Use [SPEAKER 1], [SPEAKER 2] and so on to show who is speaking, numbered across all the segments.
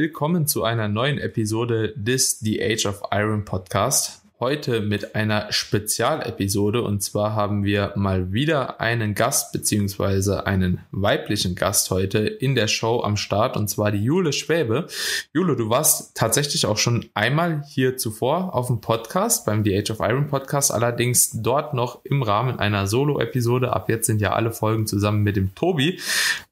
[SPEAKER 1] Willkommen zu einer neuen Episode des The Age of Iron Podcast. Heute mit einer Spezialepisode. Und zwar haben wir mal wieder einen Gast beziehungsweise einen weiblichen Gast heute in der Show am Start. Und zwar die Jule Schwäbe. Jule, du warst tatsächlich auch schon einmal hier zuvor auf dem Podcast beim The Age of Iron Podcast, allerdings dort noch im Rahmen einer Solo-Episode. Ab jetzt sind ja alle Folgen zusammen mit dem Tobi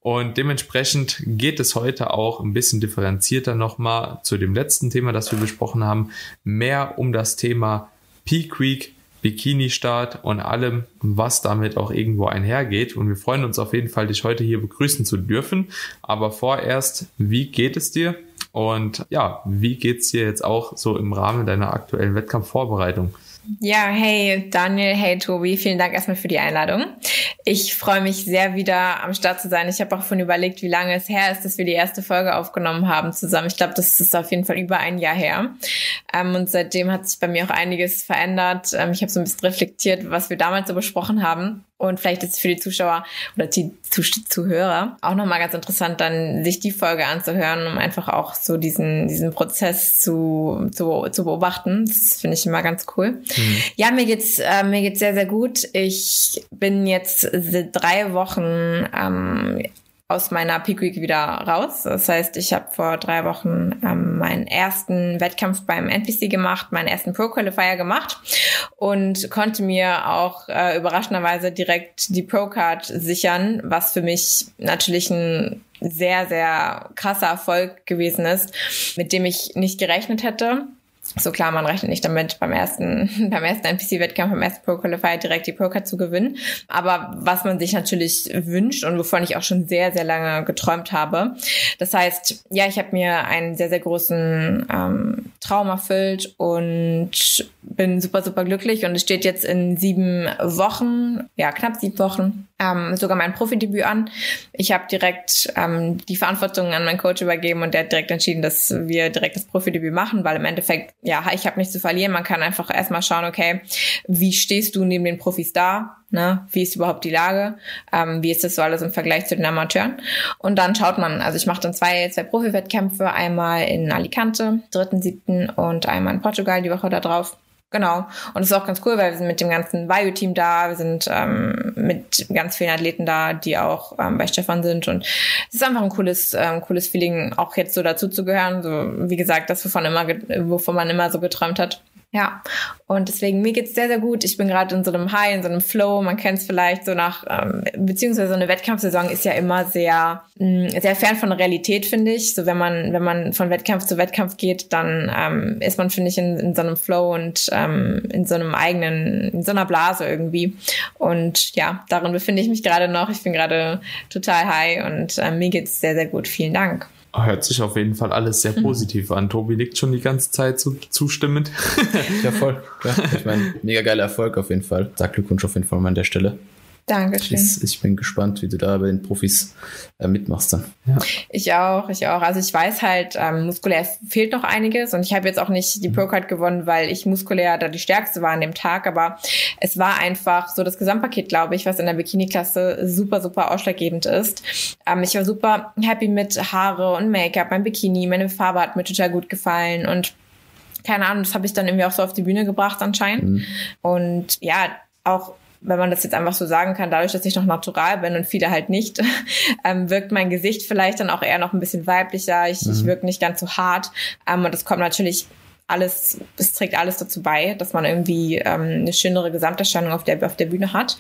[SPEAKER 1] und dementsprechend geht es heute auch ein bisschen differenzierter nochmal zu dem letzten Thema, das wir besprochen haben, mehr um das Thema Peak Creek, Bikini Start und allem, was damit auch irgendwo einhergeht. Und wir freuen uns auf jeden Fall, dich heute hier begrüßen zu dürfen. Aber vorerst, wie geht es dir? Und ja, wie geht es dir jetzt auch so im Rahmen deiner aktuellen Wettkampfvorbereitung?
[SPEAKER 2] Ja, hey Daniel, hey Tobi, vielen Dank erstmal für die Einladung. Ich freue mich sehr, wieder am Start zu sein. Ich habe auch von überlegt, wie lange es her ist, dass wir die erste Folge aufgenommen haben zusammen. Ich glaube, das ist auf jeden Fall über ein Jahr her. Ähm, und seitdem hat sich bei mir auch einiges verändert. Ähm, ich habe so ein bisschen reflektiert, was wir damals so besprochen haben. Und vielleicht ist es für die Zuschauer oder die Zuhörer auch nochmal ganz interessant, dann sich die Folge anzuhören, um einfach auch so diesen, diesen Prozess zu, zu, zu beobachten. Das finde ich immer ganz cool. Mhm. Ja, mir geht's, äh, mir geht's sehr, sehr gut. Ich bin jetzt drei Wochen ähm, aus meiner Peak Week wieder raus. Das heißt, ich habe vor drei Wochen ähm, meinen ersten Wettkampf beim NPC gemacht, meinen ersten Pro Qualifier gemacht und konnte mir auch äh, überraschenderweise direkt die Pro Card sichern, was für mich natürlich ein sehr, sehr krasser Erfolg gewesen ist, mit dem ich nicht gerechnet hätte. So klar, man rechnet nicht damit, beim ersten, beim ersten NPC-Wettkampf, beim ersten Pro Qualifier direkt die Card zu gewinnen. Aber was man sich natürlich wünscht und wovon ich auch schon sehr, sehr lange geträumt habe. Das heißt, ja, ich habe mir einen sehr, sehr großen ähm, Traum erfüllt und bin super, super glücklich. Und es steht jetzt in sieben Wochen, ja, knapp sieben Wochen, ähm, sogar mein Profidebüt an. Ich habe direkt ähm, die Verantwortung an meinen Coach übergeben und der hat direkt entschieden, dass wir direkt das Profidebüt machen, weil im Endeffekt, ja, ich habe nichts zu verlieren. Man kann einfach erstmal schauen, okay, wie stehst du neben den Profis da? Ne? Wie ist überhaupt die Lage? Ähm, wie ist das so alles im Vergleich zu den Amateuren? Und dann schaut man, also ich mache dann zwei, zwei Profi-Wettkämpfe, einmal in Alicante, dritten, siebten und einmal in Portugal die Woche da drauf. Genau. Und es ist auch ganz cool, weil wir sind mit dem ganzen Bio-Team da, wir sind ähm, mit ganz vielen Athleten da, die auch ähm, bei Stefan sind. Und es ist einfach ein cooles, ähm, cooles Feeling, auch jetzt so dazu zu gehören. So, wie gesagt, das, wovon immer, wovon man immer so geträumt hat. Ja, und deswegen, mir geht's sehr, sehr gut. Ich bin gerade in so einem High, in so einem Flow. Man kennt es vielleicht so nach, ähm, beziehungsweise so eine Wettkampfsaison ist ja immer sehr, mh, mm, sehr fern von Realität, finde ich. So wenn man, wenn man von Wettkampf zu Wettkampf geht, dann ähm, ist man, finde ich, in, in so einem Flow und ähm, in so einem eigenen, in so einer Blase irgendwie. Und ja, darin befinde ich mich gerade noch. Ich bin gerade total high und äh, mir geht's sehr, sehr gut. Vielen Dank.
[SPEAKER 1] Hört sich auf jeden Fall alles sehr positiv an. Tobi nickt schon die ganze Zeit so zustimmend.
[SPEAKER 3] ja, voll. Ja, ich meine, mega geiler Erfolg auf jeden Fall. Sag Glückwunsch auf jeden Fall mal an der Stelle.
[SPEAKER 2] Dankeschön.
[SPEAKER 3] Ich, ich bin gespannt, wie du da bei den Profis äh, mitmachst dann.
[SPEAKER 2] Ja. Ich auch, ich auch. Also ich weiß halt, ähm, muskulär fehlt noch einiges und ich habe jetzt auch nicht die Pro-Card gewonnen, weil ich muskulär da die Stärkste war an dem Tag, aber es war einfach so das Gesamtpaket, glaube ich, was in der Bikini-Klasse super, super ausschlaggebend ist. Ähm, ich war super happy mit Haare und Make-up, mein Bikini, meine Farbe hat mir total gut gefallen und keine Ahnung, das habe ich dann irgendwie auch so auf die Bühne gebracht anscheinend. Mhm. Und ja, auch wenn man das jetzt einfach so sagen kann, dadurch, dass ich noch natural bin und viele halt nicht, ähm, wirkt mein Gesicht vielleicht dann auch eher noch ein bisschen weiblicher. Ich, mhm. ich wirke nicht ganz so hart. Ähm, und das kommt natürlich alles, es trägt alles dazu bei, dass man irgendwie ähm, eine schönere Gesamterscheinung auf der, auf der Bühne hat.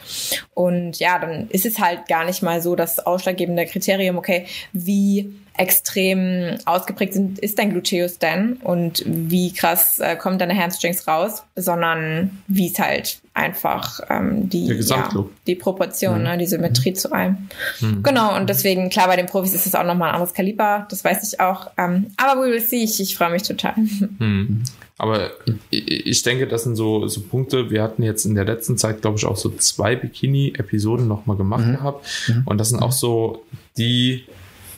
[SPEAKER 2] Und ja, dann ist es halt gar nicht mal so das ausschlaggebende Kriterium, okay, wie extrem ausgeprägt sind, ist dein Gluteus denn und wie krass äh, kommen deine Hamstrings raus, sondern wie es halt einfach ähm, die, ja, die Proportion, mhm. ne, die Symmetrie mhm. zu einem. Mhm. Genau, und deswegen, klar, bei den Profis ist es auch nochmal ein anderes Kaliber, das weiß ich auch. Ähm, aber we will see, ich, ich freue mich total.
[SPEAKER 1] Mhm. Aber ich denke, das sind so, so Punkte. Wir hatten jetzt in der letzten Zeit, glaube ich, auch so zwei Bikini-Episoden nochmal gemacht mhm. gehabt. Mhm. Und das sind auch so die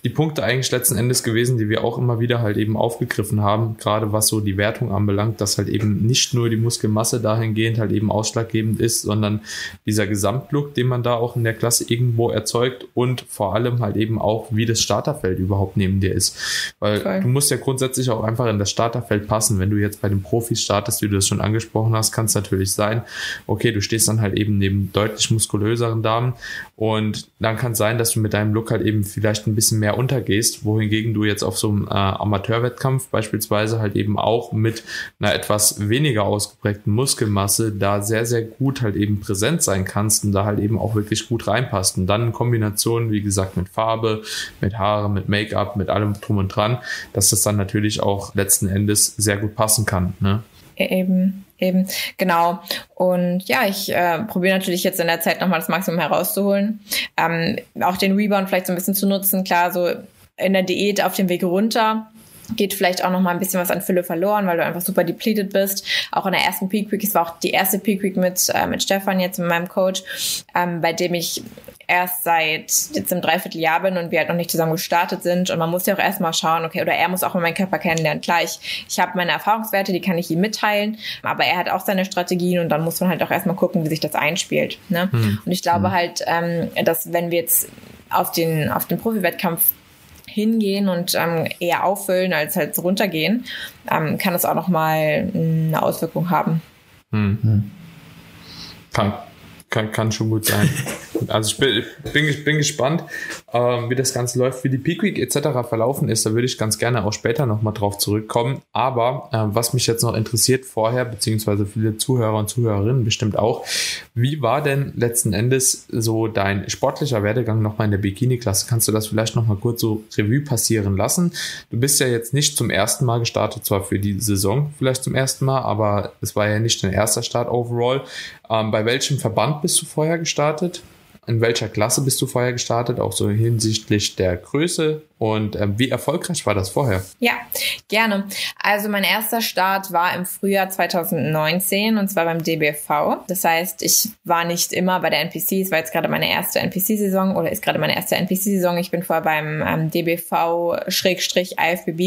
[SPEAKER 1] die Punkte eigentlich letzten Endes gewesen, die wir auch immer wieder halt eben aufgegriffen haben, gerade was so die Wertung anbelangt, dass halt eben nicht nur die Muskelmasse dahingehend halt eben ausschlaggebend ist, sondern dieser Gesamtlook, den man da auch in der Klasse irgendwo erzeugt und vor allem halt eben auch, wie das Starterfeld überhaupt neben dir ist. Weil okay. du musst ja grundsätzlich auch einfach in das Starterfeld passen. Wenn du jetzt bei den Profis startest, wie du das schon angesprochen hast, kann es natürlich sein, okay, du stehst dann halt eben neben deutlich muskulöseren Damen und dann kann es sein, dass du mit deinem Look halt eben vielleicht ein bisschen mehr untergehst, wohingegen du jetzt auf so einem äh, Amateurwettkampf beispielsweise halt eben auch mit einer etwas weniger ausgeprägten Muskelmasse da sehr, sehr gut halt eben präsent sein kannst und da halt eben auch wirklich gut reinpasst. Und dann in Kombination, wie gesagt, mit Farbe, mit Haare, mit Make-up, mit allem drum und dran, dass das dann natürlich auch letzten Endes sehr gut passen kann. Ne?
[SPEAKER 2] Eben, eben, genau. Und ja, ich äh, probiere natürlich jetzt in der Zeit nochmal das Maximum herauszuholen. Ähm, auch den Rebound vielleicht so ein bisschen zu nutzen. Klar, so in der Diät auf dem Weg runter geht vielleicht auch noch mal ein bisschen was an Fülle verloren, weil du einfach super depleted bist. Auch in der ersten Peak Week, es war auch die erste Peak Week mit, äh, mit Stefan jetzt mit meinem Coach, ähm, bei dem ich erst seit jetzt im Dreivierteljahr bin und wir halt noch nicht zusammen gestartet sind. Und man muss ja auch erstmal schauen, okay, oder er muss auch mal meinen Körper kennenlernen. Klar, ich, ich habe meine Erfahrungswerte, die kann ich ihm mitteilen, aber er hat auch seine Strategien und dann muss man halt auch erstmal gucken, wie sich das einspielt. Ne? Mhm. Und ich glaube mhm. halt, ähm, dass wenn wir jetzt auf den, auf den Profi-Wettkampf hingehen und ähm, eher auffüllen als halt runtergehen, ähm, kann das auch nochmal eine Auswirkung haben.
[SPEAKER 1] Hm. Kann, kann, kann schon gut sein. Also ich bin, bin, bin gespannt, ähm, wie das Ganze läuft, wie die Peak Week etc. verlaufen ist. Da würde ich ganz gerne auch später nochmal drauf zurückkommen. Aber äh, was mich jetzt noch interessiert vorher, beziehungsweise viele Zuhörer und Zuhörerinnen bestimmt auch, wie war denn letzten Endes so dein sportlicher Werdegang nochmal in der Bikini-Klasse? Kannst du das vielleicht nochmal kurz so Revue passieren lassen? Du bist ja jetzt nicht zum ersten Mal gestartet, zwar für die Saison vielleicht zum ersten Mal, aber es war ja nicht dein erster Start overall. Ähm, bei welchem Verband bist du vorher gestartet? In welcher Klasse bist du vorher gestartet, auch so hinsichtlich der Größe und äh, wie erfolgreich war das vorher?
[SPEAKER 2] Ja, gerne. Also mein erster Start war im Frühjahr 2019 und zwar beim DBV. Das heißt, ich war nicht immer bei der NPC. Es war jetzt gerade meine erste NPC-Saison oder ist gerade meine erste NPC-Saison. Ich bin vorher beim ähm, DBV-IFBB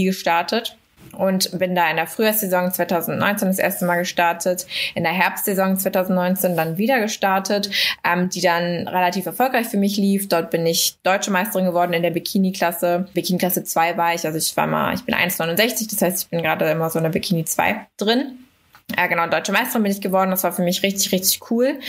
[SPEAKER 2] gestartet und bin da in der Frühjahrssaison 2019 das erste Mal gestartet, in der Herbstsaison 2019 dann wieder gestartet, ähm, die dann relativ erfolgreich für mich lief. Dort bin ich Deutsche Meisterin geworden in der Bikini-Klasse. Bikini-Klasse 2 war ich, also ich war mal, ich bin 1,69, das heißt, ich bin gerade immer so in der Bikini 2 drin. Ja, genau, deutsche Meisterin bin ich geworden. Das war für mich richtig, richtig cool,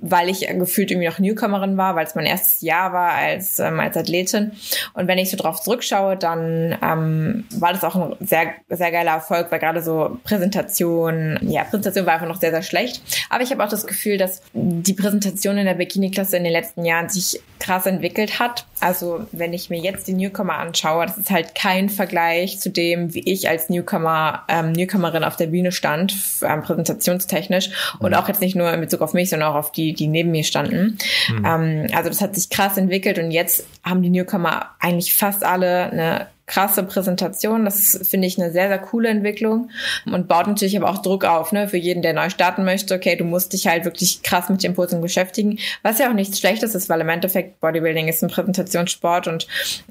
[SPEAKER 2] weil ich gefühlt irgendwie noch Newcomerin war, weil es mein erstes Jahr war als, ähm, als Athletin. Und wenn ich so drauf zurückschaue, dann ähm, war das auch ein sehr, sehr geiler Erfolg, weil gerade so Präsentation, ja, Präsentation war einfach noch sehr, sehr schlecht. Aber ich habe auch das Gefühl, dass die Präsentation in der Bikini-Klasse in den letzten Jahren sich krass entwickelt hat. Also wenn ich mir jetzt die Newcomer anschaue, das ist halt kein Vergleich zu dem, wie ich als Newcomer, ähm, Newcomerin auf der Bühne stand ähm, präsentationstechnisch und mhm. auch jetzt nicht nur in Bezug auf mich, sondern auch auf die, die neben mir standen. Mhm. Ähm, also das hat sich krass entwickelt und jetzt haben die Newcomer eigentlich fast alle eine krasse Präsentation. Das finde ich eine sehr, sehr coole Entwicklung und baut natürlich aber auch Druck auf, ne, für jeden, der neu starten möchte. Okay, du musst dich halt wirklich krass mit dem Posing beschäftigen, was ja auch nichts Schlechtes ist, weil im Endeffekt Bodybuilding ist ein Präsentationssport und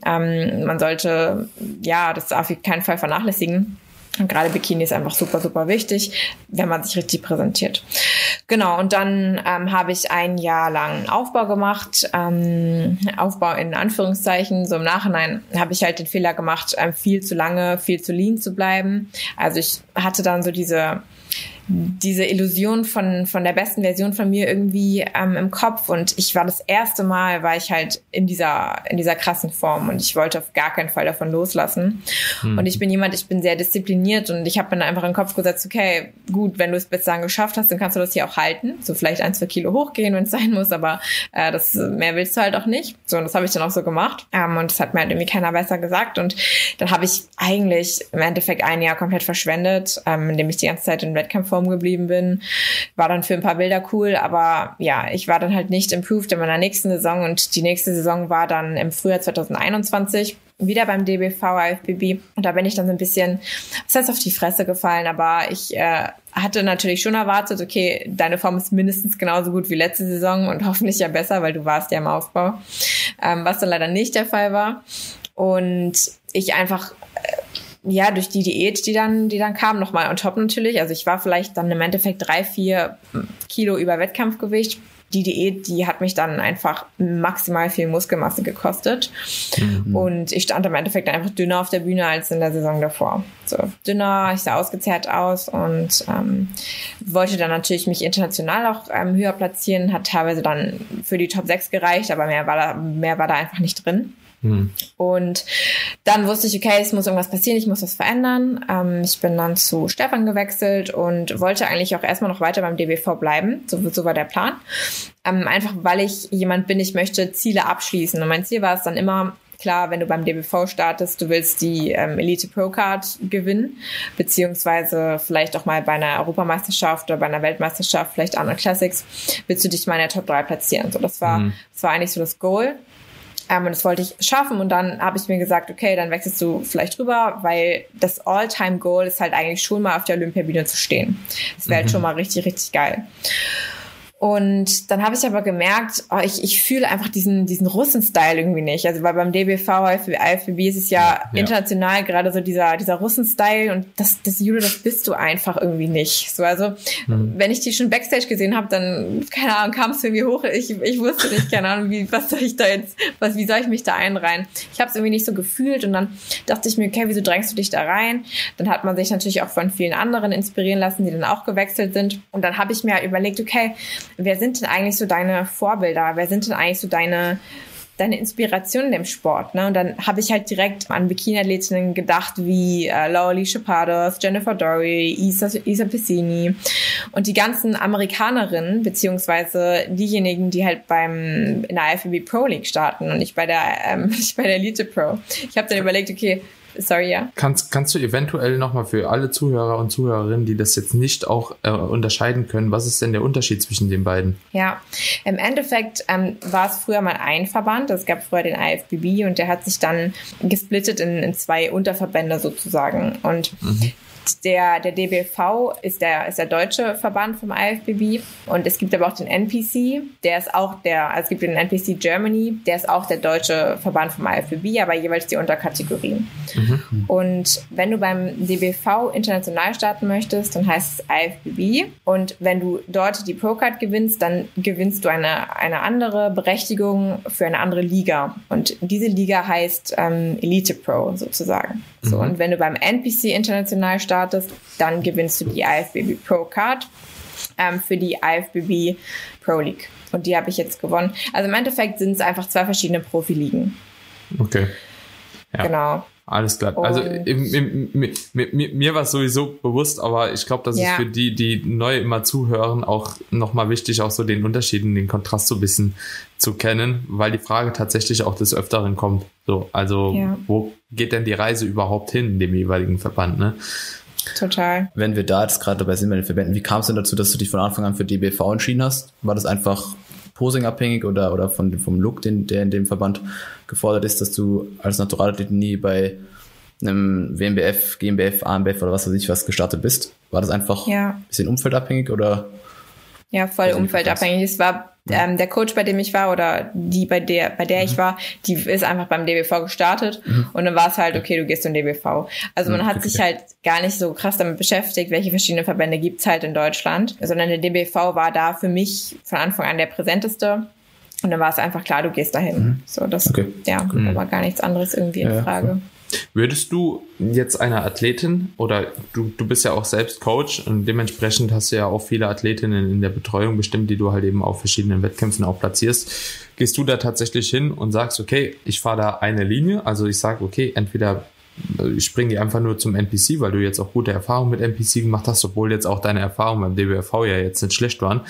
[SPEAKER 2] ähm, man sollte ja das auf keinen Fall vernachlässigen. Und gerade Bikini ist einfach super, super wichtig, wenn man sich richtig präsentiert. Genau, und dann ähm, habe ich ein Jahr lang Aufbau gemacht. Ähm, Aufbau in Anführungszeichen. So im Nachhinein habe ich halt den Fehler gemacht, ähm, viel zu lange, viel zu lean zu bleiben. Also ich hatte dann so diese diese Illusion von, von der besten Version von mir irgendwie ähm, im Kopf. Und ich war das erste Mal, war ich halt in dieser, in dieser krassen Form und ich wollte auf gar keinen Fall davon loslassen. Hm. Und ich bin jemand, ich bin sehr diszipliniert und ich habe mir einfach in den Kopf gesetzt, okay, gut, wenn du es bislang geschafft hast, dann kannst du das hier auch halten. So vielleicht ein, zwei Kilo hochgehen, wenn es sein muss, aber äh, das mehr willst du halt auch nicht. So, und das habe ich dann auch so gemacht. Ähm, und das hat mir halt irgendwie keiner besser gesagt. Und dann habe ich eigentlich im Endeffekt ein Jahr komplett verschwendet, ähm, indem ich die ganze Zeit in Wettkampf Form geblieben bin. War dann für ein paar Bilder cool, aber ja, ich war dann halt nicht improved in meiner nächsten Saison und die nächste Saison war dann im Frühjahr 2021 wieder beim DBV IFBB und da bin ich dann so ein bisschen, das heißt auf die Fresse gefallen, aber ich äh, hatte natürlich schon erwartet, okay, deine Form ist mindestens genauso gut wie letzte Saison und hoffentlich ja besser, weil du warst ja im Aufbau, ähm, was dann leider nicht der Fall war. Und ich einfach äh, ja, durch die Diät, die dann, die dann kam, nochmal on top natürlich. Also ich war vielleicht dann im Endeffekt drei, vier Kilo über Wettkampfgewicht die Diät, die hat mich dann einfach maximal viel Muskelmasse gekostet. Mhm. Und ich stand im Endeffekt einfach dünner auf der Bühne als in der Saison davor. So dünner, ich sah ausgezehrt aus und ähm, wollte dann natürlich mich international auch ähm, höher platzieren, hat teilweise dann für die Top 6 gereicht, aber mehr war da, mehr war da einfach nicht drin. Hm. Und dann wusste ich, okay, es muss irgendwas passieren, ich muss was verändern. Ähm, ich bin dann zu Stefan gewechselt und wollte eigentlich auch erstmal noch weiter beim DBV bleiben. So, so war der Plan. Ähm, einfach weil ich jemand bin, ich möchte Ziele abschließen. Und mein Ziel war es dann immer, klar, wenn du beim DBV startest, du willst die ähm, Elite Pro Card gewinnen, beziehungsweise vielleicht auch mal bei einer Europameisterschaft oder bei einer Weltmeisterschaft, vielleicht Arnold Classics, willst du dich mal in der Top 3 platzieren. So, das war, mhm. das war eigentlich so das Goal. Ähm, und das wollte ich schaffen. Und dann habe ich mir gesagt, okay, dann wechselst du vielleicht rüber, weil das All-Time-Goal ist halt eigentlich schon mal auf der Olympiabühne zu stehen. Das wäre halt mhm. halt schon mal richtig, richtig geil. Und dann habe ich aber gemerkt, oh, ich, ich fühle einfach diesen, diesen Russen-Style irgendwie nicht. Also weil beim DBV, IFBB ist es ja, ja. international gerade so dieser, dieser Russen-Style und das, das Judo, das bist du einfach irgendwie nicht. So, also mhm. wenn ich die schon Backstage gesehen habe, dann, keine Ahnung, kam es irgendwie hoch. Ich, ich wusste nicht, keine Ahnung, wie, was soll ich da jetzt, was, wie soll ich mich da einreihen? Ich habe es irgendwie nicht so gefühlt und dann dachte ich mir, okay, wieso drängst du dich da rein? Dann hat man sich natürlich auch von vielen anderen inspirieren lassen, die dann auch gewechselt sind. Und dann habe ich mir überlegt, okay, wer sind denn eigentlich so deine Vorbilder? Wer sind denn eigentlich so deine deine Inspiration in Sport. Ne? Und dann habe ich halt direkt an Bikini-Athletinnen gedacht wie äh, Laura Chapados, Jennifer Dory, Isa, Isa Piscini und die ganzen Amerikanerinnen, beziehungsweise diejenigen, die halt beim in der IFBB Pro League starten und nicht bei der, ähm, nicht bei der Elite Pro. Ich habe dann überlegt, okay, Sorry, ja.
[SPEAKER 1] Kannst, kannst du eventuell nochmal für alle Zuhörer und Zuhörerinnen, die das jetzt nicht auch äh, unterscheiden können, was ist denn der Unterschied zwischen den beiden?
[SPEAKER 2] Ja, im Endeffekt ähm, war es früher mal ein Verband. Es gab früher den IFBB und der hat sich dann gesplittet in, in zwei Unterverbände sozusagen. Und mhm der, der DBV ist der, ist der deutsche Verband vom IFBB und es gibt aber auch den NPC, der ist auch der, also es gibt den NPC Germany, der ist auch der deutsche Verband vom IFBB, aber jeweils die Unterkategorien. Mhm. Und wenn du beim DBV international starten möchtest, dann heißt es IFBB und wenn du dort die Pro-Card gewinnst, dann gewinnst du eine, eine andere Berechtigung für eine andere Liga und diese Liga heißt ähm, Elite Pro sozusagen. Mhm. So, und wenn du beim NPC international startest, startest, dann gewinnst du die IFBB Pro Card ähm, für die IFBB Pro League. Und die habe ich jetzt gewonnen. Also im Endeffekt sind es einfach zwei verschiedene Profiligen.
[SPEAKER 1] Okay.
[SPEAKER 2] Ja. Genau.
[SPEAKER 1] Alles klar. Also im, im, im, mir, mir war es sowieso bewusst, aber ich glaube, das ja. ist für die, die neu immer zuhören, auch nochmal wichtig, auch so den Unterschied und den Kontrast so ein bisschen zu kennen, weil die Frage tatsächlich auch des Öfteren kommt. So, also ja. wo geht denn die Reise überhaupt hin in dem jeweiligen Verband, ne?
[SPEAKER 2] Total.
[SPEAKER 3] Wenn wir da jetzt gerade dabei sind bei den Verbänden, wie kam es denn dazu, dass du dich von Anfang an für DBV entschieden hast? War das einfach Posing abhängig oder, oder von, vom Look, den, der in dem Verband gefordert ist, dass du als Naturalathlet nie bei einem WMBF, GmbF, AMBF oder was weiß ich was gestartet bist? War das einfach ja. ein bisschen umfeldabhängig oder?
[SPEAKER 2] Ja, voll umfeldabhängig. Es war ähm, der Coach, bei dem ich war oder die, bei der, bei der mhm. ich war, die ist einfach beim DBV gestartet mhm. und dann war es halt, okay, du gehst zum DBV. Also man mhm, hat okay. sich halt gar nicht so krass damit beschäftigt, welche verschiedenen Verbände gibt's halt in Deutschland, sondern der DBV war da für mich von Anfang an der präsenteste. Und dann war es einfach klar, du gehst dahin. Mhm. So, das, okay. ja, mhm. aber gar nichts anderes irgendwie in ja, Frage. Cool.
[SPEAKER 1] Würdest du jetzt einer Athletin oder du, du bist ja auch selbst Coach und dementsprechend hast du ja auch viele Athletinnen in der Betreuung bestimmt, die du halt eben auf verschiedenen Wettkämpfen auch platzierst. Gehst du da tatsächlich hin und sagst, okay, ich fahre da eine Linie, also ich sage, okay, entweder ich springe die einfach nur zum NPC, weil du jetzt auch gute Erfahrungen mit NPC gemacht hast, obwohl jetzt auch deine Erfahrungen beim DBRV ja jetzt nicht schlecht waren.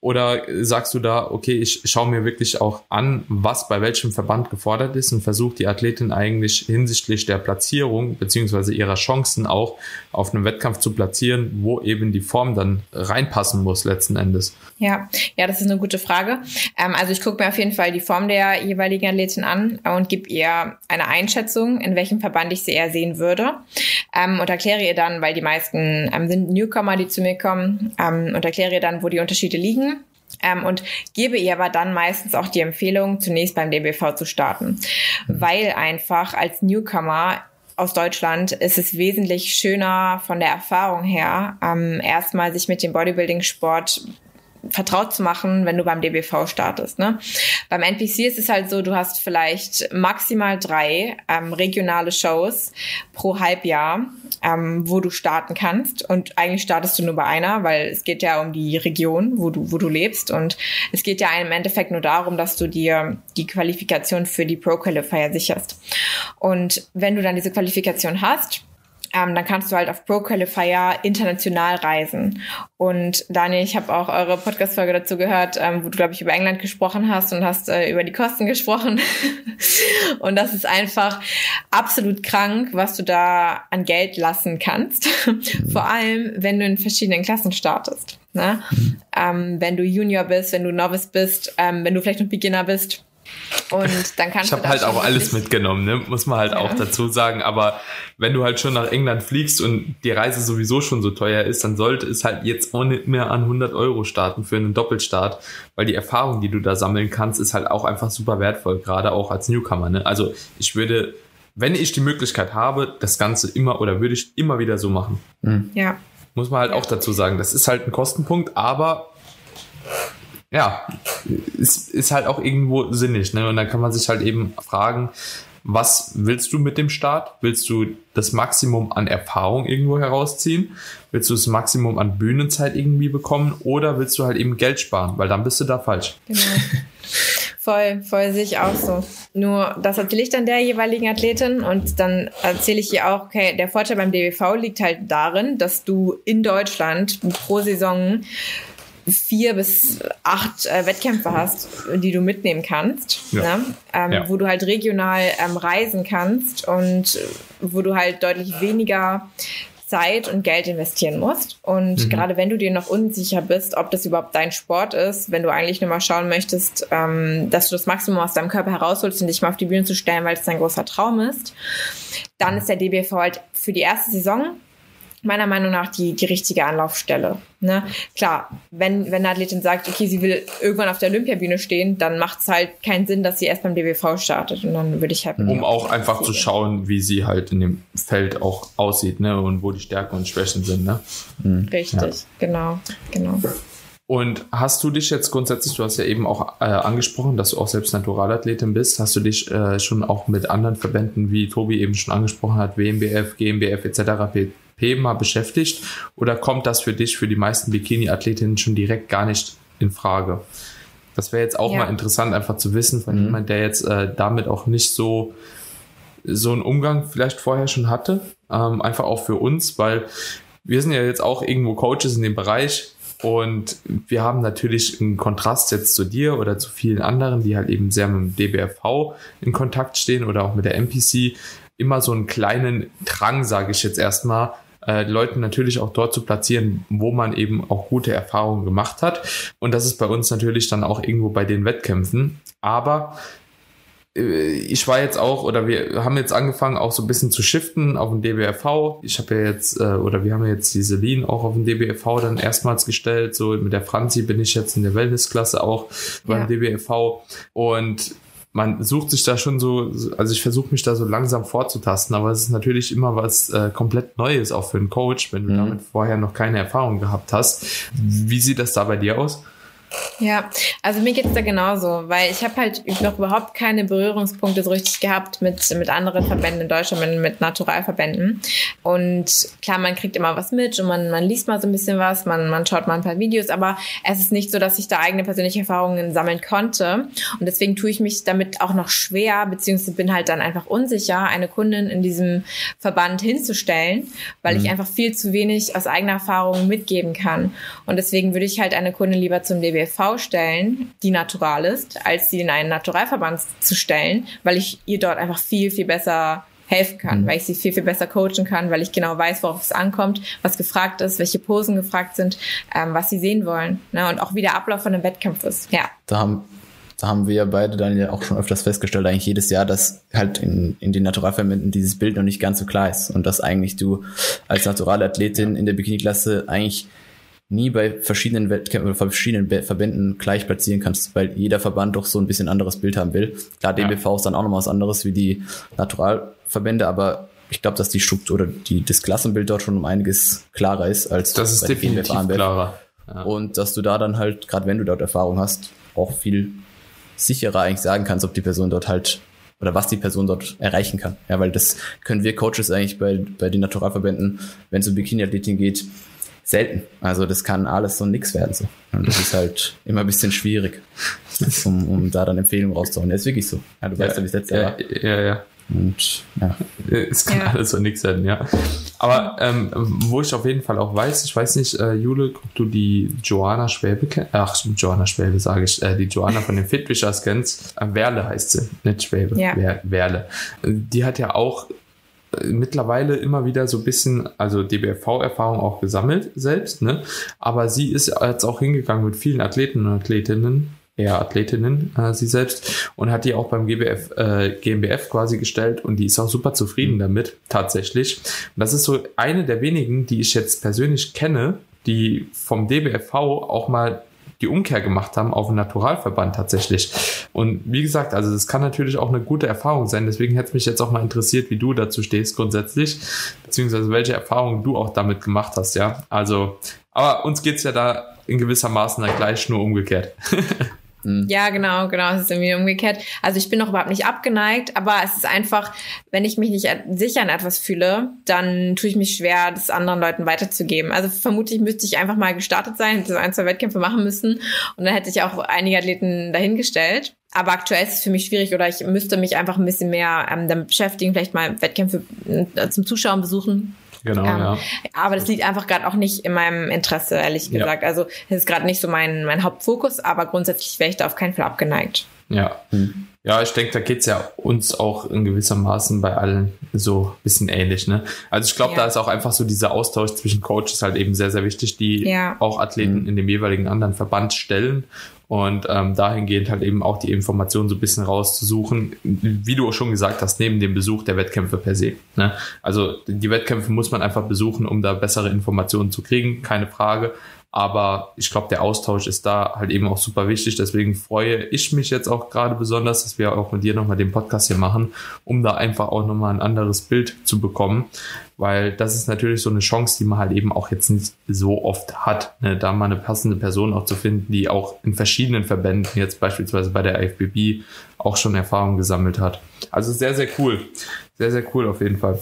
[SPEAKER 1] Oder sagst du da, okay, ich schaue mir wirklich auch an, was bei welchem Verband gefordert ist und versuche die Athletin eigentlich hinsichtlich der Platzierung beziehungsweise ihrer Chancen auch auf einem Wettkampf zu platzieren, wo eben die Form dann reinpassen muss letzten Endes?
[SPEAKER 2] Ja, ja, das ist eine gute Frage. Ähm, also ich gucke mir auf jeden Fall die Form der jeweiligen Athletin an und gebe ihr eine Einschätzung, in welchem Verband ich sie eher sehen würde. Ähm, und erkläre ihr dann, weil die meisten ähm, sind Newcomer, die zu mir kommen, ähm, und erkläre ihr dann, wo die Unterschiede liegen ähm, und gebe ihr aber dann meistens auch die Empfehlung, zunächst beim DBV zu starten, mhm. weil einfach als Newcomer aus Deutschland ist es wesentlich schöner von der Erfahrung her, ähm, erstmal sich mit dem Bodybuilding-Sport vertraut zu machen, wenn du beim DBV startest. Ne? Beim NPC ist es halt so, du hast vielleicht maximal drei ähm, regionale Shows pro Halbjahr, ähm, wo du starten kannst. Und eigentlich startest du nur bei einer, weil es geht ja um die Region, wo du, wo du lebst. Und es geht ja im Endeffekt nur darum, dass du dir die Qualifikation für die Pro Qualifier sicherst. Und wenn du dann diese Qualifikation hast, ähm, dann kannst du halt auf Pro Qualifier international reisen. Und Daniel, ich habe auch eure Podcast-Folge dazu gehört, ähm, wo du, glaube ich, über England gesprochen hast und hast äh, über die Kosten gesprochen. und das ist einfach absolut krank, was du da an Geld lassen kannst. Vor allem, wenn du in verschiedenen Klassen startest. Ne? Mhm. Ähm, wenn du Junior bist, wenn du Novice bist, ähm, wenn du vielleicht noch Beginner bist. Und dann kannst
[SPEAKER 1] ich habe halt auch alles mitgenommen, ne? muss man halt ja. auch dazu sagen. Aber wenn du halt schon nach England fliegst und die Reise sowieso schon so teuer ist, dann sollte es halt jetzt auch nicht mehr an 100 Euro starten für einen Doppelstart, weil die Erfahrung, die du da sammeln kannst, ist halt auch einfach super wertvoll, gerade auch als Newcomer. Ne? Also ich würde, wenn ich die Möglichkeit habe, das Ganze immer oder würde ich immer wieder so machen.
[SPEAKER 2] Mhm. Ja.
[SPEAKER 1] Muss man halt auch dazu sagen. Das ist halt ein Kostenpunkt, aber ja, ist, ist halt auch irgendwo sinnig. Ne? Und dann kann man sich halt eben fragen, was willst du mit dem Start? Willst du das Maximum an Erfahrung irgendwo herausziehen? Willst du das Maximum an Bühnenzeit irgendwie bekommen? Oder willst du halt eben Geld sparen? Weil dann bist du da falsch. Genau.
[SPEAKER 2] Voll, voll sehe ich auch so. Nur das erzähle ich dann der jeweiligen Athletin und dann erzähle ich ihr auch, okay, der Vorteil beim DWV liegt halt darin, dass du in Deutschland pro Saison vier bis acht äh, Wettkämpfe hast, die du mitnehmen kannst, ja. Ne? Ähm, ja. wo du halt regional ähm, reisen kannst und wo du halt deutlich weniger Zeit und Geld investieren musst. Und mhm. gerade wenn du dir noch unsicher bist, ob das überhaupt dein Sport ist, wenn du eigentlich nur mal schauen möchtest, ähm, dass du das Maximum aus deinem Körper herausholst und dich mal auf die Bühne zu stellen, weil es dein großer Traum ist, dann ist der DBV halt für die erste Saison meiner Meinung nach die, die richtige Anlaufstelle. Ne? Klar, wenn, wenn eine Athletin sagt, okay, sie will irgendwann auf der Olympiabühne stehen, dann macht es halt keinen Sinn, dass sie erst beim DBV startet. Und dann würde ich halt.
[SPEAKER 1] Um auch einfach zu schauen, wie sie halt in dem Feld auch aussieht, ne? Und wo die Stärken und Schwächen sind, ne?
[SPEAKER 2] Mhm. Richtig, ja. genau, genau.
[SPEAKER 1] Und hast du dich jetzt grundsätzlich, du hast ja eben auch äh, angesprochen, dass du auch selbst Naturalathletin bist, hast du dich äh, schon auch mit anderen Verbänden, wie Tobi eben schon angesprochen hat, WMBF, GmbF etc. mal beschäftigt? Oder kommt das für dich, für die meisten Bikini-Athletinnen schon direkt gar nicht in Frage? Das wäre jetzt auch ja. mal interessant, einfach zu wissen von mhm. jemand, der jetzt äh, damit auch nicht so so einen Umgang vielleicht vorher schon hatte. Ähm, einfach auch für uns, weil wir sind ja jetzt auch irgendwo Coaches in dem Bereich und wir haben natürlich einen Kontrast jetzt zu dir oder zu vielen anderen, die halt eben sehr mit dem DBFV in Kontakt stehen oder auch mit der MPC, immer so einen kleinen Drang, sage ich jetzt erstmal, äh, Leuten natürlich auch dort zu platzieren, wo man eben auch gute Erfahrungen gemacht hat. Und das ist bei uns natürlich dann auch irgendwo bei den Wettkämpfen. Aber äh, ich war jetzt auch, oder wir haben jetzt angefangen, auch so ein bisschen zu shiften auf den DBFV. Ich habe ja jetzt, äh, oder wir haben ja jetzt diese Lean auch auf den DBFV dann erstmals gestellt. So mit der Franzi bin ich jetzt in der Wellnessklasse auch beim ja. DBFV. Und man sucht sich da schon so, also ich versuche mich da so langsam vorzutasten, aber es ist natürlich immer was äh, komplett Neues auch für einen Coach, wenn du mhm. damit vorher noch keine Erfahrung gehabt hast. Wie sieht das da bei dir aus?
[SPEAKER 2] Ja, also mir geht's da genauso, weil ich habe halt noch überhaupt keine Berührungspunkte so richtig gehabt mit, mit anderen Verbänden in Deutschland, mit, mit Naturalverbänden. Und klar, man kriegt immer was mit und man, man liest mal so ein bisschen was, man, man schaut mal ein paar Videos, aber es ist nicht so, dass ich da eigene persönliche Erfahrungen sammeln konnte. Und deswegen tue ich mich damit auch noch schwer, beziehungsweise bin halt dann einfach unsicher, eine Kundin in diesem Verband hinzustellen, weil mhm. ich einfach viel zu wenig aus eigener Erfahrung mitgeben kann. Und deswegen würde ich halt eine Kundin lieber zum DB DBFV stellen, die natural ist, als sie in einen Naturalverband zu stellen, weil ich ihr dort einfach viel, viel besser helfen kann, mhm. weil ich sie viel, viel besser coachen kann, weil ich genau weiß, worauf es ankommt, was gefragt ist, welche Posen gefragt sind, ähm, was sie sehen wollen. Ne? Und auch wie der Ablauf von einem Wettkampf ist. Ja.
[SPEAKER 3] Da haben, da haben wir ja beide dann ja auch schon öfters festgestellt, eigentlich jedes Jahr, dass halt in, in den Naturalverbänden dieses Bild noch nicht ganz so klar ist und dass eigentlich du als Naturalathletin in der Bikini-Klasse eigentlich nie bei verschiedenen Wettkämpfen oder verschiedenen Verbänden gleich platzieren kannst, weil jeder Verband doch so ein bisschen anderes Bild haben will. Klar, DBV ja. ist dann auch nochmal was anderes wie die Naturalverbände, aber ich glaube, dass die Struktur oder die, das Klassenbild dort schon um einiges klarer ist als
[SPEAKER 1] das ist bei definitiv klarer.
[SPEAKER 3] Ja. Und dass du da dann halt, gerade wenn du dort Erfahrung hast, auch viel sicherer eigentlich sagen kannst, ob die Person dort halt oder was die Person dort erreichen kann. Ja, weil das können wir Coaches eigentlich bei, bei den Naturalverbänden, wenn es um Bikini-Athletin geht, selten. Also das kann alles so nix werden. So. Und das ist halt immer ein bisschen schwierig, um, um da dann Empfehlungen rauszuhauen. Das ist wirklich so. Ja, du ja, weißt ja, wie es letztes
[SPEAKER 1] Jahr war. Ja, ja. Und ja. Es kann ja. alles so nix werden, ja. Aber ähm, wo ich auf jeden Fall auch weiß, ich weiß nicht, äh, Jule, ob du die Joanna Schwäbe kennst. Ach, Joanna Schwäbe sage ich. Äh, die Joanna von den Fitwishers kennst. Äh, Werle heißt sie, nicht Schwäbe. Ja. Werle. Die hat ja auch äh, mittlerweile immer wieder so ein bisschen, also DBFV-Erfahrung auch gesammelt selbst, ne? Aber sie ist jetzt auch hingegangen mit vielen Athleten und Athletinnen eher Athletinnen, äh, sie selbst, und hat die auch beim GBF, äh, GmbF quasi gestellt und die ist auch super zufrieden damit, tatsächlich. Und das ist so eine der wenigen, die ich jetzt persönlich kenne, die vom DBFV auch mal die Umkehr gemacht haben auf einen Naturalverband tatsächlich. Und wie gesagt, also das kann natürlich auch eine gute Erfahrung sein. Deswegen hätte es mich jetzt auch mal interessiert, wie du dazu stehst grundsätzlich, beziehungsweise welche Erfahrungen du auch damit gemacht hast, ja. Also, aber uns geht's ja da in gewisser Maßen dann gleich nur umgekehrt.
[SPEAKER 2] Hm. Ja, genau, genau. Es ist irgendwie umgekehrt. Also ich bin noch überhaupt nicht abgeneigt, aber es ist einfach, wenn ich mich nicht sicher in etwas fühle, dann tue ich mich schwer, das anderen Leuten weiterzugeben. Also vermutlich müsste ich einfach mal gestartet sein, hätte so ein, zwei Wettkämpfe machen müssen und dann hätte ich auch einige Athleten dahingestellt. Aber aktuell ist es für mich schwierig oder ich müsste mich einfach ein bisschen mehr ähm, damit beschäftigen, vielleicht mal Wettkämpfe äh, zum Zuschauen besuchen
[SPEAKER 1] Genau, ähm, ja.
[SPEAKER 2] Aber das liegt einfach gerade auch nicht in meinem Interesse, ehrlich gesagt. Ja. Also es ist gerade nicht so mein, mein Hauptfokus, aber grundsätzlich wäre ich da auf keinen Fall abgeneigt.
[SPEAKER 1] Ja. Hm. Ja, ich denke, da geht's ja uns auch in gewissermaßen bei allen so ein bisschen ähnlich. Ne? Also ich glaube, ja. da ist auch einfach so dieser Austausch zwischen Coaches halt eben sehr, sehr wichtig, die ja. auch Athleten mhm. in dem jeweiligen anderen Verband stellen und ähm, dahingehend halt eben auch die Informationen so ein bisschen rauszusuchen, wie du auch schon gesagt hast, neben dem Besuch der Wettkämpfe per se. Ne? Also die Wettkämpfe muss man einfach besuchen, um da bessere Informationen zu kriegen, keine Frage. Aber ich glaube, der Austausch ist da halt eben auch super wichtig. Deswegen freue ich mich jetzt auch gerade besonders, dass wir auch mit dir nochmal den Podcast hier machen, um da einfach auch nochmal ein anderes Bild zu bekommen. Weil das ist natürlich so eine Chance, die man halt eben auch jetzt nicht so oft hat, ne? da mal eine passende Person auch zu finden, die auch in verschiedenen Verbänden, jetzt beispielsweise bei der IFBB, auch schon Erfahrung gesammelt hat. Also sehr, sehr cool. Sehr, sehr cool auf jeden Fall.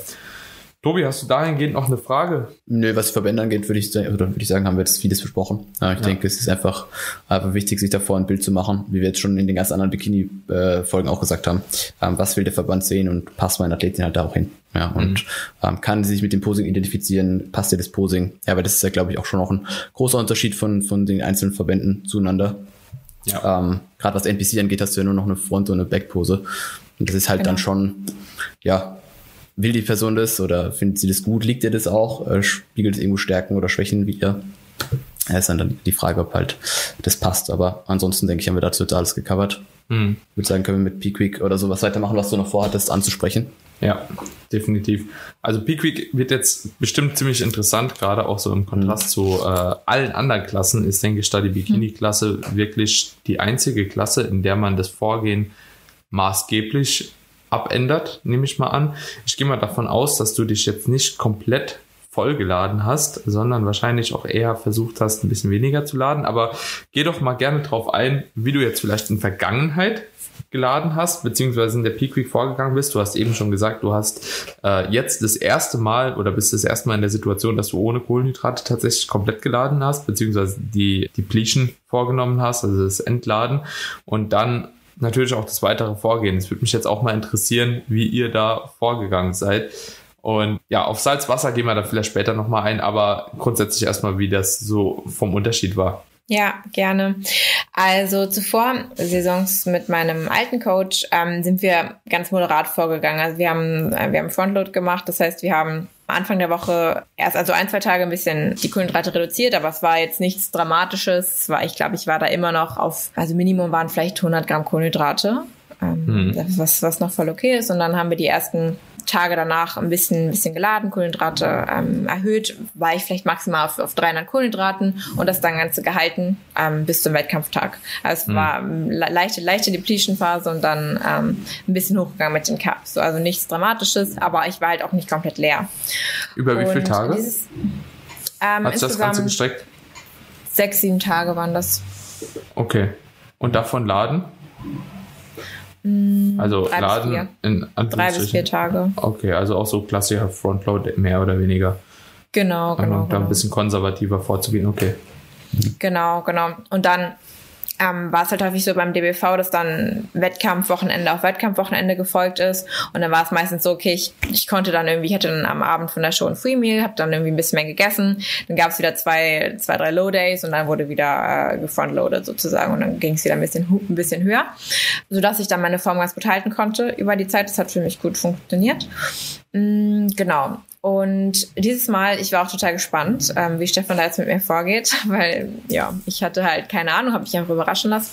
[SPEAKER 1] Tobi, hast du dahingehend noch eine Frage?
[SPEAKER 3] Nö, was Verbände angeht, würde ich, würde ich sagen, haben wir jetzt vieles besprochen. ich ja. denke, es ist einfach, einfach wichtig, sich davor ein Bild zu machen, wie wir jetzt schon in den ganz anderen Bikini-Folgen auch gesagt haben. Ähm, was will der Verband sehen und passt mein Athletin halt da auch hin? Ja, und mhm. ähm, kann sie sich mit dem Posing identifizieren, passt dir das Posing? Ja, aber das ist ja, glaube ich, auch schon noch ein großer Unterschied von, von den einzelnen Verbänden zueinander. Ja. Ähm, Gerade was NPC angeht, hast du ja nur noch eine Front- und eine Backpose. Und das ist halt genau. dann schon, ja, will die Person das oder findet sie das gut? Liegt ihr das auch? Äh, spiegelt es irgendwo Stärken oder Schwächen wieder? Ja, ist dann die Frage, ob halt das passt. Aber ansonsten denke ich, haben wir dazu alles gecovert. Mhm. Ich würde sagen, können wir mit Peak oder sowas weitermachen, was du noch vorhattest anzusprechen.
[SPEAKER 1] Ja, definitiv. Also Peak Week wird jetzt bestimmt ziemlich interessant, gerade auch so im Kontrast mhm. zu äh, allen anderen Klassen ist, denke ich, da die Bikini-Klasse wirklich die einzige Klasse, in der man das Vorgehen maßgeblich abändert, nehme ich mal an. Ich gehe mal davon aus, dass du dich jetzt nicht komplett vollgeladen hast, sondern wahrscheinlich auch eher versucht hast, ein bisschen weniger zu laden. Aber geh doch mal gerne drauf ein, wie du jetzt vielleicht in Vergangenheit geladen hast, beziehungsweise in der Peak Week vorgegangen bist. Du hast eben schon gesagt, du hast äh, jetzt das erste Mal oder bist das erste Mal in der Situation, dass du ohne Kohlenhydrate tatsächlich komplett geladen hast, beziehungsweise die Depletion vorgenommen hast, also das Entladen. Und dann natürlich auch das weitere Vorgehen. Es würde mich jetzt auch mal interessieren, wie ihr da vorgegangen seid. Und ja, auf Salzwasser gehen wir da vielleicht später nochmal ein, aber grundsätzlich erstmal, wie das so vom Unterschied war.
[SPEAKER 2] Ja, gerne. Also zuvor Saisons mit meinem alten Coach ähm, sind wir ganz moderat vorgegangen. Also wir haben äh, wir haben Frontload gemacht, das heißt, wir haben Anfang der Woche erst also ein zwei Tage ein bisschen die Kohlenhydrate reduziert, aber es war jetzt nichts Dramatisches. Es war, ich glaube, ich war da immer noch auf also Minimum waren vielleicht 100 Gramm Kohlenhydrate, ähm, hm. was was noch voll okay ist. Und dann haben wir die ersten Tage danach ein bisschen, ein bisschen geladen, Kohlenhydrate ähm, erhöht, war ich vielleicht maximal auf, auf 300 Kohlenhydraten und das dann Ganze gehalten ähm, bis zum Wettkampftag. Also es mhm. war le leichte, leichte Depletion-Phase und dann ähm, ein bisschen hochgegangen mit den Cups. So, also nichts Dramatisches, aber ich war halt auch nicht komplett leer.
[SPEAKER 1] Über wie viele Tage? Dieses,
[SPEAKER 2] ähm, Hat das Ganze gestreckt? Sechs, sieben Tage waren das.
[SPEAKER 1] Okay. Und davon laden? Mm, also drei Laden in
[SPEAKER 2] Drei bis vier Tage.
[SPEAKER 1] Okay, also auch so klassischer Frontload, mehr oder weniger.
[SPEAKER 2] Genau, genau.
[SPEAKER 1] Und dann
[SPEAKER 2] genau.
[SPEAKER 1] ein bisschen konservativer vorzugehen, okay.
[SPEAKER 2] Genau, genau. Und dann ähm, war es halt häufig so beim DBV, dass dann Wettkampfwochenende auf Wettkampfwochenende gefolgt ist. Und dann war es meistens so, okay, ich, ich konnte dann irgendwie, ich hatte dann am Abend von der Show ein Free Meal, habe dann irgendwie ein bisschen mehr gegessen. Dann gab es wieder zwei, zwei, drei Low Days und dann wurde wieder äh, gefrontloaded sozusagen und dann ging es wieder ein bisschen, ein bisschen höher, sodass ich dann meine Form ganz gut halten konnte über die Zeit. Das hat für mich gut funktioniert. Mm, genau. Und dieses Mal, ich war auch total gespannt, ähm, wie Stefan da jetzt mit mir vorgeht, weil ja, ich hatte halt keine Ahnung, habe mich einfach überraschen lassen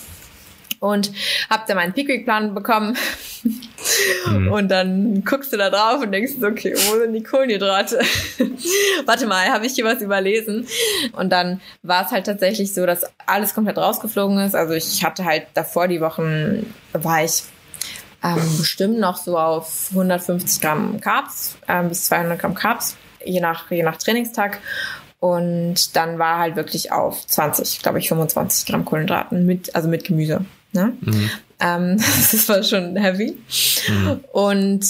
[SPEAKER 2] und hab dann meinen Peak-Week-Plan bekommen. Mhm. Und dann guckst du da drauf und denkst, okay, wo sind die Kohlenhydrate? Warte mal, habe ich hier was überlesen? Und dann war es halt tatsächlich so, dass alles komplett rausgeflogen ist. Also ich hatte halt davor die Wochen, war ich ähm, bestimmt noch so auf 150 Gramm Carbs ähm, bis 200 Gramm Carbs, je nach, je nach Trainingstag. Und dann war halt wirklich auf 20, glaube ich, 25 Gramm Kohlenhydraten mit, also mit Gemüse. Ne? Mhm. Ähm, das war schon heavy. Mhm. Und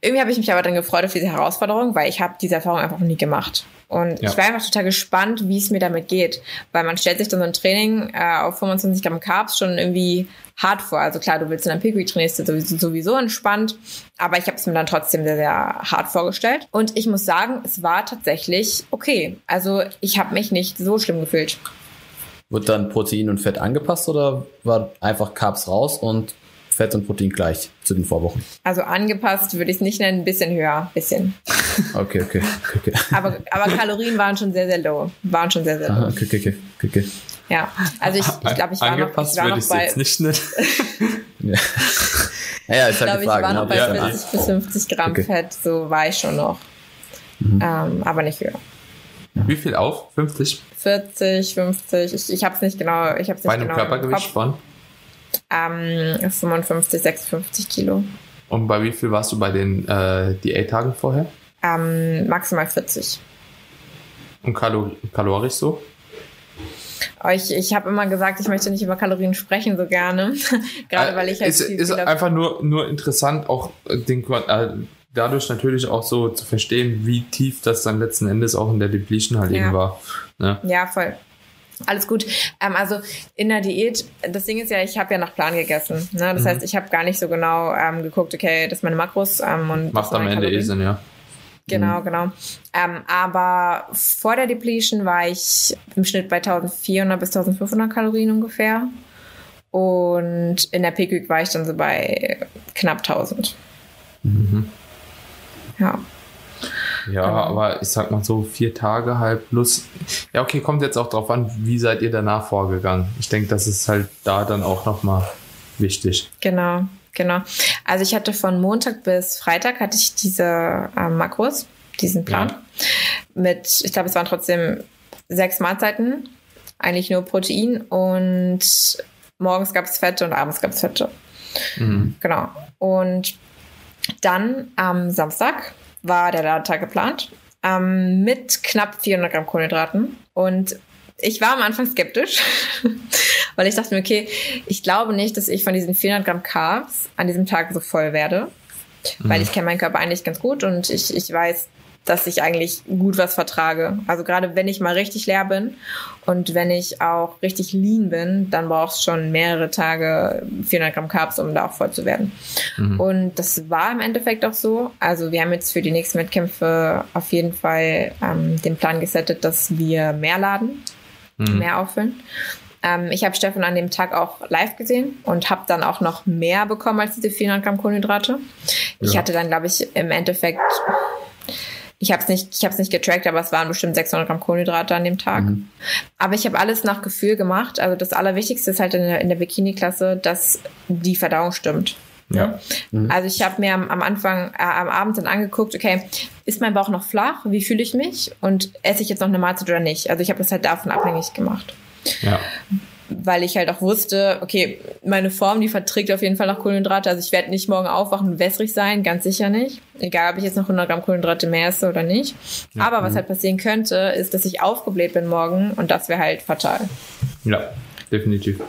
[SPEAKER 2] irgendwie habe ich mich aber dann gefreut auf diese Herausforderung, weil ich habe diese Erfahrung einfach noch nie gemacht. Und ja. ich war einfach total gespannt, wie es mir damit geht. Weil man stellt sich dann so ein Training äh, auf 25 Gramm Carbs schon irgendwie hart vor. Also klar, du willst in einem Peak trainierst, sowieso, sowieso entspannt. Aber ich habe es mir dann trotzdem sehr, sehr hart vorgestellt. Und ich muss sagen, es war tatsächlich okay. Also ich habe mich nicht so schlimm gefühlt.
[SPEAKER 3] Wird dann Protein und Fett angepasst oder war einfach Carbs raus und Fett und Protein gleich zu den Vorwochen.
[SPEAKER 2] Also angepasst würde ich es nicht nennen, ein bisschen höher, bisschen.
[SPEAKER 3] Okay, okay, okay.
[SPEAKER 2] Aber, aber Kalorien waren schon sehr, sehr low. Waren schon sehr, sehr low. Aha,
[SPEAKER 3] okay, okay, okay,
[SPEAKER 2] Ja, also ich, ich glaube, ich war
[SPEAKER 1] angepasst
[SPEAKER 2] noch, ich
[SPEAKER 1] war würde ich bei, jetzt nicht nennen.
[SPEAKER 3] ja. ja, ist halt
[SPEAKER 2] ich glaube. Ich war noch
[SPEAKER 3] ne?
[SPEAKER 2] bei ja, 40 bis 50 Gramm okay. Fett, so war ich schon noch. Mhm. Ähm, aber nicht höher.
[SPEAKER 1] Wie viel auf? 50?
[SPEAKER 2] 40, 50. Ich, ich habe es nicht genau. Ich hab's nicht
[SPEAKER 1] bei einem
[SPEAKER 2] genau
[SPEAKER 1] Körpergewicht von?
[SPEAKER 2] Ähm, 55, 56 Kilo.
[SPEAKER 1] Und bei wie viel warst du bei den äh, Diättagen vorher?
[SPEAKER 2] Ähm, maximal 40.
[SPEAKER 1] Und kalor kalorisch so?
[SPEAKER 2] Oh, ich, ich habe immer gesagt, ich möchte nicht über Kalorien sprechen so gerne. Gerade weil ich halt.
[SPEAKER 1] Es ist einfach nur, nur interessant, auch den, äh, dadurch natürlich auch so zu verstehen, wie tief das dann letzten Endes auch in der Depletion halt ja. eben war. Ne?
[SPEAKER 2] Ja, voll. Alles gut. Ähm, also in der Diät, das Ding ist ja, ich habe ja nach Plan gegessen. Ne? Das mhm. heißt, ich habe gar nicht so genau ähm, geguckt, okay, das ist meine Makros. Ähm, und
[SPEAKER 1] Macht am Ende eh Sinn, ja.
[SPEAKER 2] Genau, mhm. genau. Ähm, aber vor der Depletion war ich im Schnitt bei 1400 bis 1500 Kalorien ungefähr. Und in der Week war ich dann so bei knapp 1000. Mhm. Ja.
[SPEAKER 1] Ja, genau. aber ich sag mal so vier Tage halt plus. Ja, okay, kommt jetzt auch drauf an, wie seid ihr danach vorgegangen. Ich denke, das ist halt da dann auch nochmal wichtig.
[SPEAKER 2] Genau, genau. Also ich hatte von Montag bis Freitag hatte ich diese äh, Makros, diesen Plan. Ja. Mit, ich glaube, es waren trotzdem sechs Mahlzeiten, eigentlich nur Protein und morgens gab es Fette und abends gab es Fette. Mhm. Genau. Und dann am Samstag war der Ladetag geplant ähm, mit knapp 400 Gramm Kohlenhydraten. Und ich war am Anfang skeptisch, weil ich dachte mir, okay, ich glaube nicht, dass ich von diesen 400 Gramm Carbs an diesem Tag so voll werde, mhm. weil ich kenne meinen Körper eigentlich ganz gut und ich, ich weiß, dass ich eigentlich gut was vertrage. Also gerade wenn ich mal richtig leer bin und wenn ich auch richtig lean bin, dann brauchst du schon mehrere Tage 400 Gramm Carbs, um da auch voll zu werden. Mhm. Und das war im Endeffekt auch so. Also wir haben jetzt für die nächsten Wettkämpfe auf jeden Fall ähm, den Plan gesettet, dass wir mehr laden, mhm. mehr auffüllen. Ähm, ich habe Stefan an dem Tag auch live gesehen und habe dann auch noch mehr bekommen als diese 400 Gramm Kohlenhydrate. Ja. Ich hatte dann, glaube ich, im Endeffekt ich habe es nicht, ich habe es nicht getrackt, aber es waren bestimmt 600 Gramm Kohlenhydrate an dem Tag. Mhm. Aber ich habe alles nach Gefühl gemacht. Also das Allerwichtigste ist halt in der, in der Bikini-Klasse, dass die Verdauung stimmt. Ja. Mhm. Also ich habe mir am, am Anfang, äh, am Abend dann angeguckt, okay, ist mein Bauch noch flach? Wie fühle ich mich? Und esse ich jetzt noch eine Mahlzeit oder nicht? Also ich habe das halt davon abhängig gemacht.
[SPEAKER 1] Ja.
[SPEAKER 2] Weil ich halt auch wusste, okay, meine Form, die verträgt auf jeden Fall noch Kohlenhydrate. Also ich werde nicht morgen aufwachen und wässrig sein, ganz sicher nicht. Egal, ob ich jetzt noch 100 Gramm Kohlenhydrate mehr esse oder nicht. Ja. Aber was halt passieren könnte, ist, dass ich aufgebläht bin morgen und das wäre halt fatal.
[SPEAKER 1] Ja, definitiv.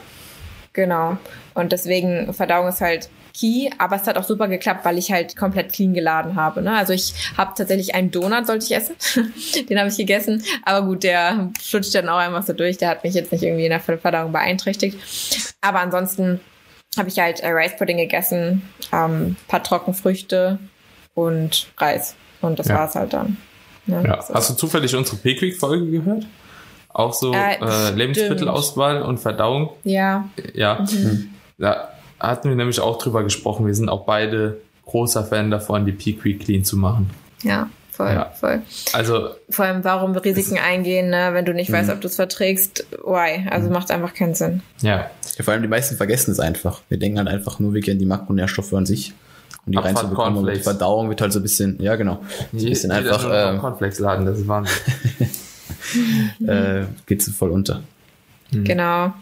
[SPEAKER 2] Genau. Und deswegen, Verdauung ist halt key, aber es hat auch super geklappt, weil ich halt komplett clean geladen habe. Ne? Also ich habe tatsächlich einen Donut, sollte ich essen. Den habe ich gegessen. Aber gut, der flutscht dann auch einfach so durch. Der hat mich jetzt nicht irgendwie in der Verdauung beeinträchtigt. Aber ansonsten habe ich halt äh, Rice Pudding gegessen, ähm, paar Trockenfrüchte und Reis. Und das ja. war's halt dann.
[SPEAKER 1] Ne? Ja. Hast du zufällig unsere Pickwick-Folge gehört? Auch so äh, äh, Lebensmittelauswahl und Verdauung?
[SPEAKER 2] Ja.
[SPEAKER 1] Ja. Mhm. ja hatten wir nämlich auch drüber gesprochen. Wir sind auch beide großer Fan davon, die Peak clean zu machen.
[SPEAKER 2] Ja, voll, ja. voll.
[SPEAKER 1] Also
[SPEAKER 2] vor allem, warum Risiken eingehen, ne? wenn du nicht weißt, mhm. ob du es verträgst? Why? Also mhm. macht einfach keinen Sinn.
[SPEAKER 1] Ja.
[SPEAKER 3] ja. Vor allem die meisten vergessen es einfach. Wir denken halt einfach nur, wir kennen die Makronährstoffe an sich. Um die reinzubekommen. Und die Verdauung wird halt so ein bisschen, ja genau, so ein bisschen einfach.
[SPEAKER 1] Äh, Cornflakes-Laden, das ist Wahnsinn.
[SPEAKER 3] äh, geht so voll unter.
[SPEAKER 2] Mhm. Genau.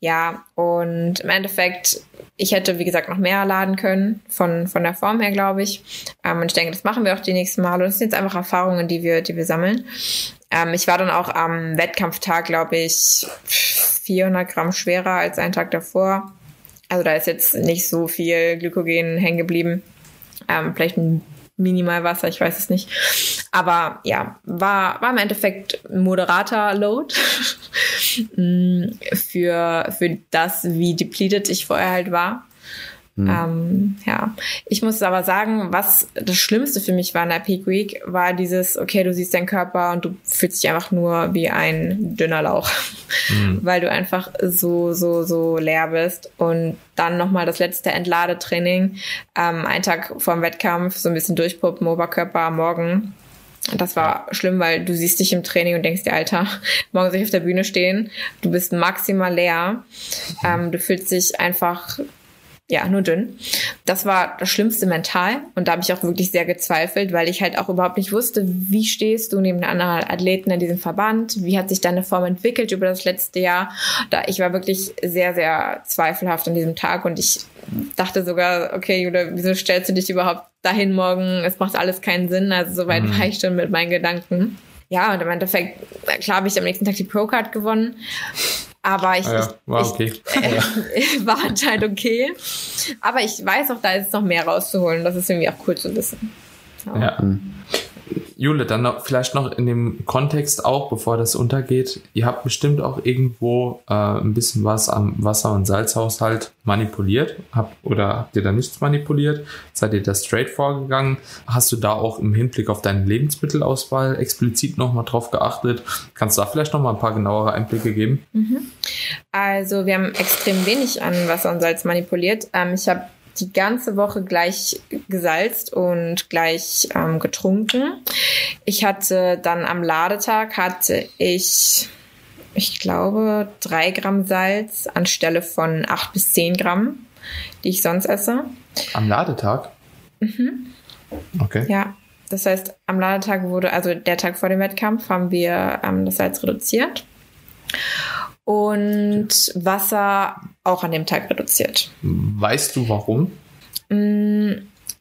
[SPEAKER 2] Ja, und im Endeffekt, ich hätte, wie gesagt, noch mehr laden können, von, von der Form her, glaube ich. Ähm, und ich denke, das machen wir auch die nächsten Male. Das sind jetzt einfach Erfahrungen, die wir, die wir sammeln. Ähm, ich war dann auch am Wettkampftag, glaube ich, 400 Gramm schwerer als einen Tag davor. Also da ist jetzt nicht so viel Glykogen hängen geblieben. Ähm, vielleicht ein minimal Wasser, ich weiß es nicht. Aber ja, war, war im Endeffekt moderater Load für, für das, wie depleted ich vorher halt war. Mhm. Ähm, ja, ich muss aber sagen, was das Schlimmste für mich war in der Peak Week, war dieses, okay, du siehst deinen Körper und du fühlst dich einfach nur wie ein dünner Lauch, mhm. weil du einfach so, so, so leer bist. Und dann nochmal das letzte Entladetraining, ähm, einen Tag vor dem Wettkampf, so ein bisschen durchpuppen, Oberkörper am Morgen. Das war schlimm, weil du siehst dich im Training und denkst dir, Alter, morgen soll ich auf der Bühne stehen. Du bist maximal leer. Ähm, du fühlst dich einfach ja, nur dünn. Das war das Schlimmste mental und da habe ich auch wirklich sehr gezweifelt, weil ich halt auch überhaupt nicht wusste, wie stehst du neben den anderen Athleten in diesem Verband, wie hat sich deine Form entwickelt über das letzte Jahr. Da ich war wirklich sehr, sehr zweifelhaft an diesem Tag und ich dachte sogar, okay, Julia, wieso stellst du dich überhaupt dahin morgen? Es macht alles keinen Sinn. Also soweit mhm. war ich schon mit meinen Gedanken. Ja, und im Endeffekt, klar habe ich am nächsten Tag die Pro-Card gewonnen. Aber ich, ah ja,
[SPEAKER 1] war okay.
[SPEAKER 2] Ich, äh, war anscheinend okay. Aber ich weiß auch, da ist noch mehr rauszuholen. Das ist irgendwie auch cool zu wissen.
[SPEAKER 1] Ja. ja. Jule, dann noch, vielleicht noch in dem Kontext auch, bevor das untergeht. Ihr habt bestimmt auch irgendwo äh, ein bisschen was am Wasser- und Salzhaushalt manipuliert. Habt, oder habt ihr da nichts manipuliert? Seid ihr da straight vorgegangen? Hast du da auch im Hinblick auf deine Lebensmittelauswahl explizit nochmal drauf geachtet? Kannst du da vielleicht nochmal ein paar genauere Einblicke geben?
[SPEAKER 2] Mhm. Also wir haben extrem wenig an Wasser und Salz manipuliert. Ähm, ich habe die ganze Woche gleich gesalzt und gleich ähm, getrunken. Ich hatte dann am Ladetag hatte ich, ich glaube, drei Gramm Salz anstelle von acht bis zehn Gramm, die ich sonst esse.
[SPEAKER 1] Am Ladetag?
[SPEAKER 2] Mhm.
[SPEAKER 1] Okay.
[SPEAKER 2] Ja. Das heißt, am Ladetag wurde, also der Tag vor dem Wettkampf, haben wir ähm, das Salz reduziert und Wasser auch an dem Tag reduziert.
[SPEAKER 1] Weißt du warum?
[SPEAKER 2] Mm,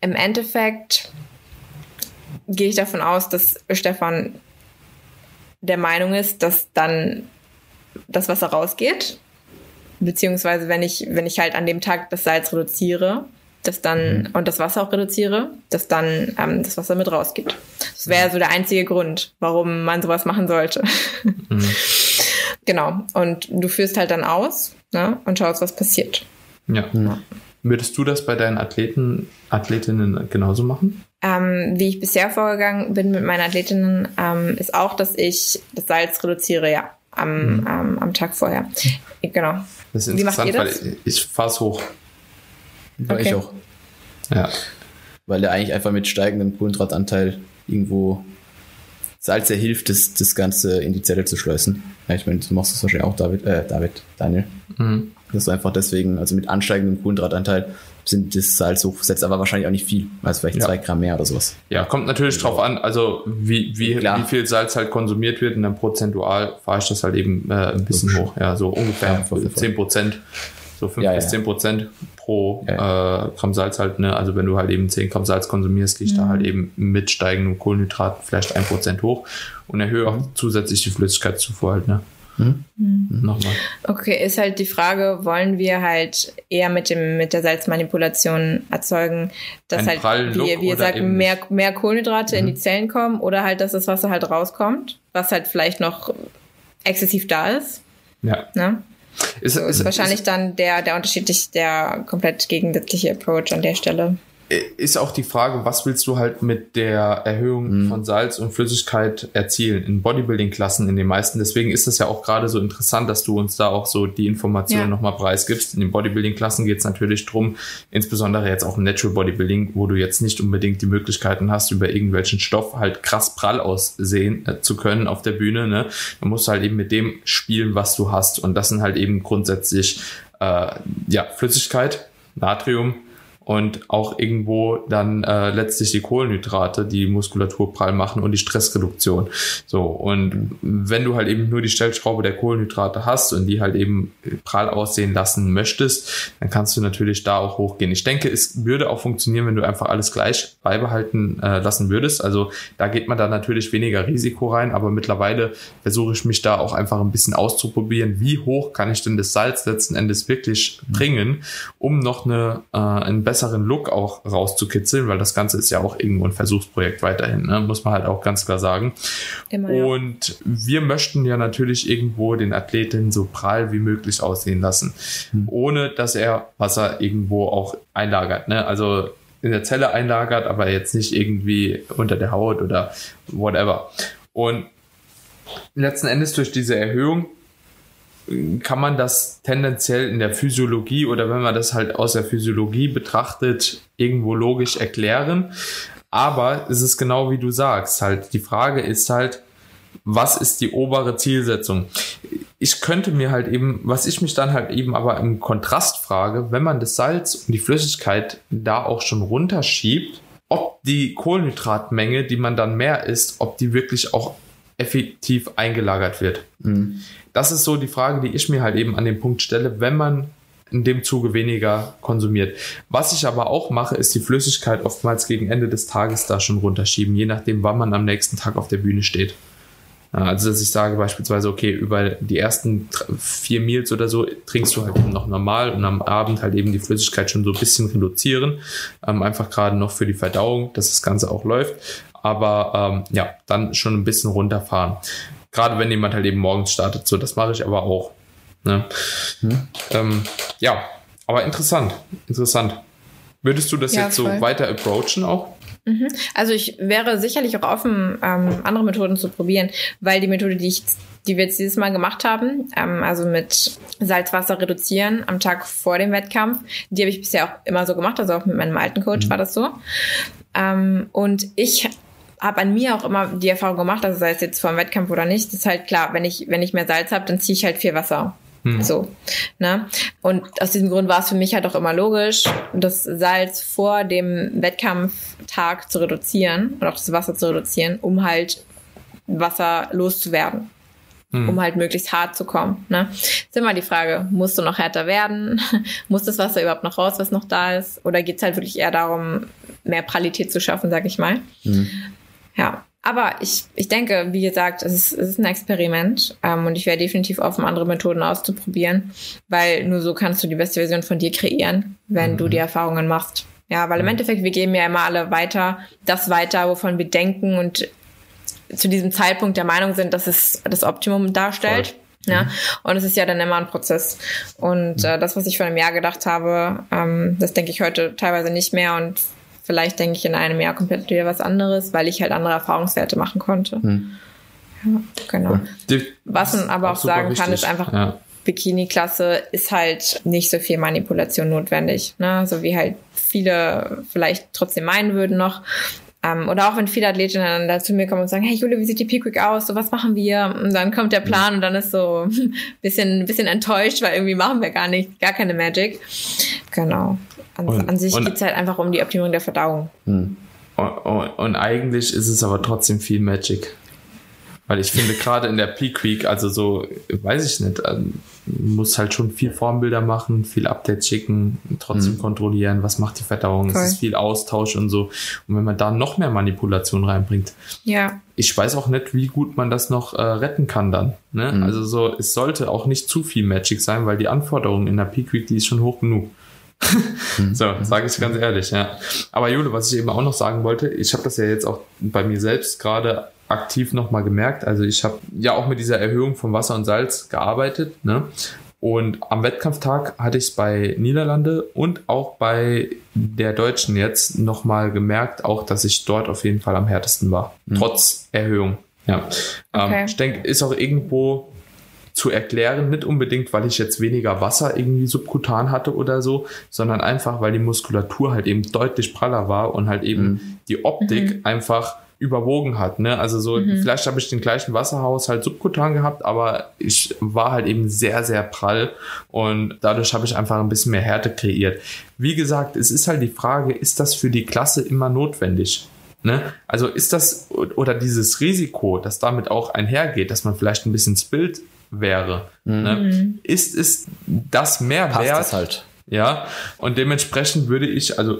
[SPEAKER 2] Im Endeffekt gehe ich davon aus, dass Stefan der Meinung ist, dass dann das Wasser rausgeht. Beziehungsweise wenn ich, wenn ich halt an dem Tag das Salz reduziere, dass dann mhm. und das Wasser auch reduziere, dass dann ähm, das Wasser mit rausgeht. Das wäre so der einzige Grund, warum man sowas machen sollte. Mhm. Genau. Und du führst halt dann aus ne, und schaust, was passiert.
[SPEAKER 1] Ja. ja. Würdest du das bei deinen Athleten, Athletinnen genauso machen?
[SPEAKER 2] Ähm, wie ich bisher vorgegangen bin mit meinen Athletinnen, ähm, ist auch, dass ich das Salz reduziere, ja, am, mhm. ähm, am Tag vorher. Genau.
[SPEAKER 1] Das ist wie macht ihr das? weil ich, ich fahre es hoch.
[SPEAKER 3] Okay. Ich auch.
[SPEAKER 1] Ja.
[SPEAKER 3] Weil er eigentlich einfach mit steigendem Kohlenhydratanteil irgendwo Salz ja hilft, das, das Ganze in die Zelle zu schleusen. Ja, ich meine, du machst das wahrscheinlich auch, David, äh, David, Daniel. Mhm. Dass du einfach deswegen, also mit ansteigendem Kohlenhydratanteil, sind das Salz so setzt aber wahrscheinlich auch nicht viel, also vielleicht
[SPEAKER 1] Ja.
[SPEAKER 3] zwei Gramm mehr oder sowas.
[SPEAKER 1] Ja, kommt natürlich drauf an, also wie, wie,
[SPEAKER 3] Klar.
[SPEAKER 1] wie viel Salz halt konsumiert wird und dann prozentual fahre ich das halt eben äh, ein bisschen hoch. Ja, so ungefähr
[SPEAKER 3] Ja, voll, voll.
[SPEAKER 1] 10 Prozent, so 5
[SPEAKER 3] Ja,
[SPEAKER 1] bis
[SPEAKER 3] ja.
[SPEAKER 1] 10 Prozent pro äh, Gramm Salz halt. Ne? Also wenn du halt eben 10 Gramm Salz konsumierst, gehe ich da halt eben mit steigendem Kohlenhydrat vielleicht 1 Prozent hoch und erhöhe auch zusätzlich die Flüssigkeitszufuhr halt. Ne?
[SPEAKER 3] Mhm.
[SPEAKER 1] Nochmal.
[SPEAKER 2] Okay, ist halt die Frage, wollen wir halt eher mit dem mit der Salzmanipulation erzeugen, dass
[SPEAKER 1] Einen
[SPEAKER 2] halt, wie, wie ihr sagt,
[SPEAKER 1] Mhm.
[SPEAKER 2] mehr, mehr Kohlenhydrate in die Zellen kommen oder halt, dass das Wasser halt rauskommt, was halt vielleicht noch exzessiv da ist.
[SPEAKER 1] Ja.
[SPEAKER 2] Ne?
[SPEAKER 1] Ist,
[SPEAKER 2] Ist
[SPEAKER 1] ist,
[SPEAKER 2] wahrscheinlich dann der, der unterschiedlich, der komplett gegensätzliche Approach an der Stelle.
[SPEAKER 1] Ist auch die Frage, was willst du halt mit der Erhöhung von Salz und Flüssigkeit erzielen in Bodybuilding-Klassen in den meisten. Deswegen ist es ja auch gerade so interessant, dass du uns da auch so die Informationen
[SPEAKER 2] Ja.
[SPEAKER 1] nochmal preisgibst. In den Bodybuilding-Klassen geht es natürlich drum, insbesondere jetzt auch im Natural Bodybuilding, wo du jetzt nicht unbedingt die Möglichkeiten hast, über irgendwelchen Stoff halt krass prall aussehen äh, zu können auf der Bühne. Ne? Man muss halt eben mit dem spielen, was du hast. Und das sind halt eben grundsätzlich äh, ja, Flüssigkeit, Natrium, und auch irgendwo dann äh, letztlich die Kohlenhydrate, die Muskulatur prall machen und die Stressreduktion. So, und wenn du halt eben nur die Stellschraube der Kohlenhydrate hast und die halt eben prall aussehen lassen möchtest, dann kannst du natürlich da auch hochgehen. Ich denke, es würde auch funktionieren, wenn du einfach alles gleich beibehalten äh, lassen würdest. Also da geht man dann natürlich weniger Risiko rein, aber mittlerweile versuche ich mich da auch einfach ein bisschen auszuprobieren, wie hoch kann ich denn das Salz letzten Endes wirklich bringen, um noch eine, äh, einen besseren Look auch rauszukitzeln, weil das Ganze ist ja auch irgendwo ein Versuchsprojekt weiterhin, ne? muss man halt auch ganz klar sagen.
[SPEAKER 2] Immer, ja.
[SPEAKER 1] Und wir möchten ja natürlich irgendwo den Athleten so prall wie möglich aussehen lassen, ohne dass er Wasser irgendwo auch einlagert. Ne? Also in der Zelle einlagert, aber jetzt nicht irgendwie unter der Haut oder whatever. Und letzten Endes durch diese Erhöhung kann man das tendenziell in der Physiologie oder wenn man das halt aus der Physiologie betrachtet, irgendwo logisch erklären. Aber es ist genau wie du sagst, halt die Frage ist halt, was ist die obere Zielsetzung? Ich könnte mir halt eben, was ich mich dann halt eben aber im Kontrast frage, wenn man das Salz und die Flüssigkeit da auch schon runterschiebt, ob die Kohlenhydratmenge, die man dann mehr isst, ob die wirklich auch effektiv eingelagert wird.
[SPEAKER 3] Mhm.
[SPEAKER 1] Das ist so die Frage, die ich mir halt eben an dem Punkt stelle, wenn man in dem Zuge weniger konsumiert. Was ich aber auch mache, ist die Flüssigkeit oftmals gegen Ende des Tages da schon runterschieben, je nachdem, wann man am nächsten Tag auf der Bühne steht. Also, dass ich sage beispielsweise, okay, über die ersten vier Meals oder so trinkst du halt eben noch normal und am Abend halt eben die Flüssigkeit schon so ein bisschen reduzieren. Ähm, einfach gerade noch für die Verdauung, dass das Ganze auch läuft. Aber ähm, ja, dann schon ein bisschen runterfahren. Gerade wenn jemand halt eben morgens startet. So, das mache ich aber auch. Ne? Ähm, ja, aber interessant. Interessant. Würdest du das
[SPEAKER 2] Ja,
[SPEAKER 1] jetzt so
[SPEAKER 2] voll.
[SPEAKER 1] weiter approachen auch?
[SPEAKER 2] Also ich wäre sicherlich auch offen, ähm, andere Methoden zu probieren, weil die Methode, die ich, die wir jetzt dieses Mal gemacht haben, ähm, also mit Salzwasser reduzieren am Tag vor dem Wettkampf, die habe ich bisher auch immer so gemacht, also auch mit meinem alten Coach war das so. Ähm, und ich habe an mir auch immer die Erfahrung gemacht, also sei es jetzt vor dem Wettkampf oder nicht, ist halt klar, wenn ich, wenn ich mehr Salz habe, dann ziehe ich halt viel Wasser. So, ne? Und aus diesem Grund war es für mich halt auch immer logisch, das Salz vor dem Wettkampftag zu reduzieren und auch das Wasser zu reduzieren, um halt Wasser loszuwerden. Um halt möglichst hart zu kommen. Ne? Ist immer die Frage, musst du noch härter werden? Muss das Wasser überhaupt noch raus, was noch da ist? Oder geht's halt wirklich eher darum, mehr Pralität zu schaffen, sag ich mal? Ja, aber ich, ich denke, wie gesagt, es ist, es ist ein Experiment ähm, und ich wäre definitiv offen, andere Methoden auszuprobieren, weil nur so kannst du die beste Version von dir kreieren, wenn du die Erfahrungen machst. Ja, weil im Endeffekt, wir geben ja immer alle weiter, das weiter, wovon wir denken und zu diesem Zeitpunkt der Meinung sind, dass es das Optimum darstellt. Ja, und es ist ja dann immer ein Prozess. Und äh, das, was ich vor einem Jahr gedacht habe, ähm, das denke ich heute teilweise nicht mehr und vielleicht denke ich in einem Jahr komplett wieder was anderes, weil ich halt andere Erfahrungswerte machen konnte. Ja, genau.
[SPEAKER 1] Die-
[SPEAKER 2] Was man aber auch sagen kann,
[SPEAKER 1] wichtig.
[SPEAKER 2] ist einfach,
[SPEAKER 1] Ja.
[SPEAKER 2] Bikini-Klasse ist halt nicht so viel Manipulation notwendig. Ne? So wie halt viele vielleicht trotzdem meinen würden noch. Ähm, oder auch wenn viele Athletinnen dann da zu mir kommen und sagen, hey Jule, wie sieht die Peak Week aus? So, was machen wir? Und dann kommt der Plan und dann ist so ein bisschen, bisschen enttäuscht, weil irgendwie machen wir gar nicht, gar keine Magic. Genau. An,
[SPEAKER 1] Und-
[SPEAKER 2] an sich geht es halt einfach um die Optimierung der Verdauung.
[SPEAKER 3] Hm.
[SPEAKER 1] Und, und, und eigentlich ist es aber trotzdem viel Magic. Weil ich finde, gerade in der Peak Week, also so, weiß ich nicht, ähm, muss halt schon viel Formbilder machen, viel Updates schicken, trotzdem
[SPEAKER 3] Mhm.
[SPEAKER 1] kontrollieren, was macht die Verdauung,
[SPEAKER 2] Voll.
[SPEAKER 1] es ist viel Austausch und so. Und wenn man da noch mehr Manipulation reinbringt,
[SPEAKER 2] Ja,
[SPEAKER 1] ich weiß auch nicht, wie gut man das noch äh, retten kann dann. Ne?
[SPEAKER 3] Mhm.
[SPEAKER 1] Also so, es sollte auch nicht zu viel Magic sein, weil die Anforderung in der Peak Week, die ist schon hoch genug. so, sage ich ganz ehrlich, ja. Aber Jule, was ich eben auch noch sagen wollte, ich habe das ja jetzt auch bei mir selbst gerade aktiv nochmal gemerkt. Also ich habe ja auch mit dieser Erhöhung von Wasser und Salz gearbeitet, ne? Und am Wettkampftag hatte ich es bei Niederlande und auch bei der Deutschen jetzt nochmal gemerkt, auch dass ich dort auf jeden Fall am härtesten war. Trotz Erhöhung. Ja.
[SPEAKER 2] Okay.
[SPEAKER 1] Ähm, ich denke, ist auch irgendwo zu erklären, nicht unbedingt, weil ich jetzt weniger Wasser irgendwie subkutan hatte oder so, sondern einfach, weil die Muskulatur halt eben deutlich praller war und halt eben die Optik einfach überwogen hat. Ne? Also so, vielleicht habe ich den gleichen Wasserhaushalt subkutan gehabt, aber ich war halt eben sehr, sehr prall und dadurch habe ich einfach ein bisschen mehr Härte kreiert. Wie gesagt, es ist halt die Frage, ist das für die Klasse immer notwendig? Ne? Also ist das oder dieses Risiko, das damit auch einhergeht, dass man vielleicht ein bisschen spillt wäre, ne? ist es das mehr
[SPEAKER 3] Passt
[SPEAKER 1] wert?
[SPEAKER 3] das halt.
[SPEAKER 1] Ja, und dementsprechend würde ich, also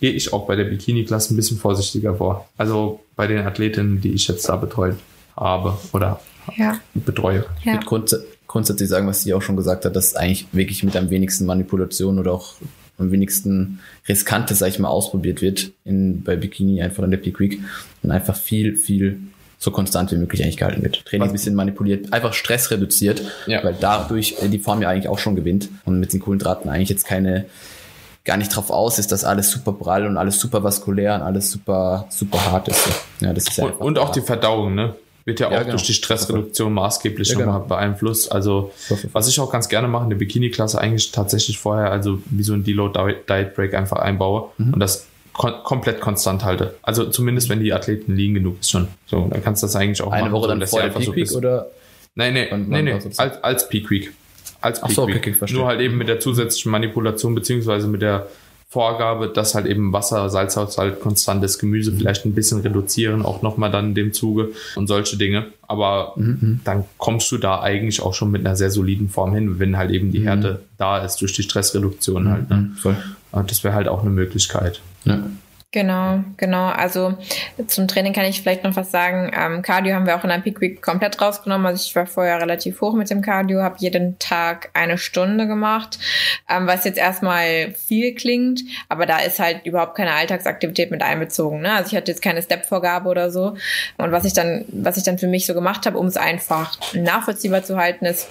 [SPEAKER 1] gehe ich auch bei der Bikini-Klasse ein bisschen vorsichtiger vor. Also bei den Athletinnen, die ich jetzt da betreut habe oder
[SPEAKER 2] ja,
[SPEAKER 1] betreue.
[SPEAKER 3] Ich
[SPEAKER 2] ja.
[SPEAKER 3] würde grunds grundsätzlich sagen, was sie auch schon gesagt hat, dass eigentlich wirklich mit am wenigsten Manipulation oder auch am wenigsten Riskantes, sag ich mal, ausprobiert wird in, bei Bikini, einfach in der Peak Week und einfach viel, viel so konstant wie möglich eigentlich gehalten wird. Training ein bisschen manipuliert, einfach Stress reduziert,
[SPEAKER 1] Ja.
[SPEAKER 3] weil dadurch äh, die Form ja eigentlich auch schon gewinnt und mit den Kohlenhydraten eigentlich jetzt keine gar nicht drauf aus ist, dass alles super prall und alles super vaskulär und alles super, super hart ist. Ja, das ist ja
[SPEAKER 1] Und, und auch die Verdauung, ne? Wird ja,
[SPEAKER 3] Ja,
[SPEAKER 1] auch
[SPEAKER 3] genau.
[SPEAKER 1] durch die Stressreduktion maßgeblich
[SPEAKER 3] Ja,
[SPEAKER 1] nochmal
[SPEAKER 3] genau.
[SPEAKER 1] beeinflusst. Also, was ich auch ganz gerne mache in der Bikini-Klasse, eigentlich tatsächlich vorher, also wie so ein Deload-Diet-Break einfach einbaue
[SPEAKER 3] Mhm.
[SPEAKER 1] und das kon komplett konstant halte. Also zumindest, wenn die Athleten liegen genug ist schon. So, dann kannst du das eigentlich auch
[SPEAKER 3] eine
[SPEAKER 1] machen.
[SPEAKER 3] Woche
[SPEAKER 1] so,
[SPEAKER 3] dann vor der
[SPEAKER 1] einfach
[SPEAKER 3] Peak
[SPEAKER 1] so
[SPEAKER 3] Week
[SPEAKER 1] bis-
[SPEAKER 3] oder
[SPEAKER 1] Nein, nee, nee, nee, als, als Peak Week. Als
[SPEAKER 3] Ach
[SPEAKER 1] Peak
[SPEAKER 3] so, okay,
[SPEAKER 1] Week.
[SPEAKER 3] okay.
[SPEAKER 1] Nur halt eben mit der zusätzlichen Manipulation beziehungsweise mit der Vorgabe, dass halt eben Wasser, Salzhaushalt, konstantes Gemüse
[SPEAKER 3] Mhm.
[SPEAKER 1] vielleicht ein bisschen reduzieren, auch nochmal dann in dem Zuge und solche Dinge. Aber
[SPEAKER 3] Mhm,
[SPEAKER 1] dann kommst du da eigentlich auch schon mit einer sehr soliden Form hin, wenn halt eben die Härte da ist durch die Stressreduktion halt. Ne?
[SPEAKER 3] Mhm, voll.
[SPEAKER 1] Und das wäre halt auch eine Möglichkeit.
[SPEAKER 3] Ja.
[SPEAKER 2] Genau, genau. Also zum Training kann ich vielleicht noch was sagen. Ähm, Cardio haben wir auch in der Peak Week komplett rausgenommen. Also ich war vorher relativ hoch mit dem Cardio, habe jeden Tag eine Stunde gemacht, ähm, was jetzt erstmal viel klingt, aber da ist halt überhaupt keine Alltagsaktivität mit einbezogen. Ne? Also ich hatte jetzt keine Step-Vorgabe oder so. Und was ich dann, was ich dann für mich so gemacht habe, um es einfach nachvollziehbar zu halten, ist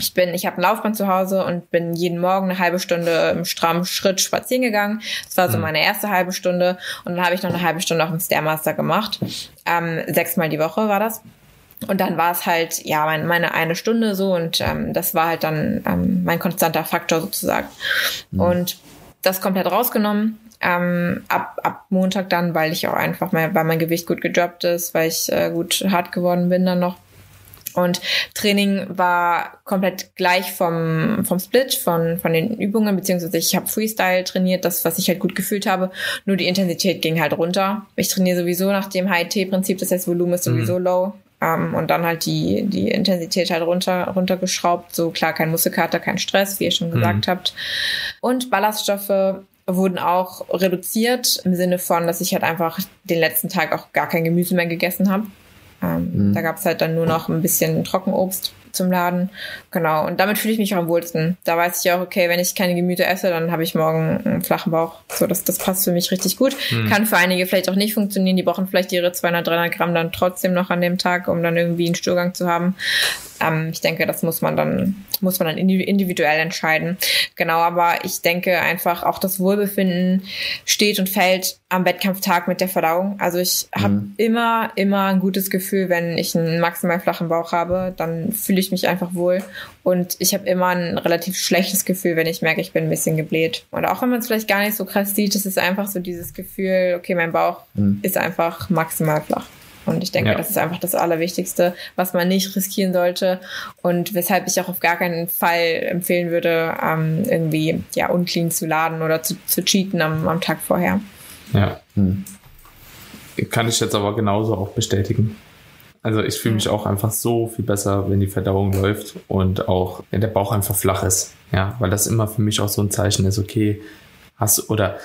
[SPEAKER 2] ich bin, ich habe ein Laufband zu Hause und bin jeden Morgen eine halbe Stunde im strammen Schritt spazieren gegangen. Das war so meine erste halbe Stunde und dann habe ich noch eine halbe Stunde auf dem Stairmaster gemacht. Ähm, sechsmal die Woche war das. Und dann war es halt, ja, mein, meine eine Stunde so und ähm, das war halt dann ähm, mein konstanter Faktor sozusagen. Und das komplett rausgenommen. Ähm, ab, ab Montag dann, weil ich auch einfach mal, weil mein Gewicht gut gedroppt ist, weil ich äh, gut hart geworden bin dann noch. Und Training war komplett gleich vom, vom Split, von, von den Übungen, beziehungsweise ich habe Freestyle trainiert, das, was ich halt gut gefühlt habe. Nur die Intensität ging halt runter. Ich trainiere sowieso nach dem High-T-Prinzip, das heißt, Volumen ist sowieso low. Ähm, und dann halt die, die Intensität halt runter, runtergeschraubt. So klar, kein Muskelkater, kein Stress, wie ihr schon gesagt habt. Und Ballaststoffe wurden auch reduziert im Sinne von, dass ich halt einfach den letzten Tag auch gar kein Gemüse mehr gegessen habe. Ähm, Da gab es halt dann nur noch ein bisschen Trockenobst zum Laden. Genau. Und damit fühle ich mich auch am wohlsten. Da weiß ich auch, okay, wenn ich keine Gemüse esse, dann habe ich morgen einen flachen Bauch. So, das, das passt für mich richtig gut. Kann für einige vielleicht auch nicht funktionieren. Die brauchen vielleicht ihre 200, 300 Gramm dann trotzdem noch an dem Tag, um dann irgendwie einen Stuhlgang zu haben. Ähm, ich denke, das muss man dann, muss man dann indi- individuell entscheiden. Genau, aber ich denke einfach auch das Wohlbefinden steht und fällt am Wettkampftag mit der Verdauung. Also ich habe immer, immer ein gutes Gefühl, wenn ich einen maximal flachen Bauch habe, dann fühle ich mich einfach wohl. Und ich habe immer ein relativ schlechtes Gefühl, wenn ich merke, ich bin ein bisschen gebläht. Und auch wenn man es vielleicht gar nicht so krass sieht, es ist einfach so dieses Gefühl, okay, mein Bauch ist einfach maximal flach. Und ich denke, ja. das ist einfach das Allerwichtigste, was man nicht riskieren sollte und weshalb ich auch auf gar keinen Fall empfehlen würde, ähm, irgendwie ja unclean zu laden oder zu, zu cheaten am, am Tag vorher.
[SPEAKER 1] Ja. Hm. Kann ich jetzt aber genauso auch bestätigen. Also ich fühle mich auch einfach so viel besser, wenn die Verdauung läuft und auch wenn der Bauch einfach flach ist. Ja, weil das immer für mich auch so ein Zeichen ist, okay, hast oder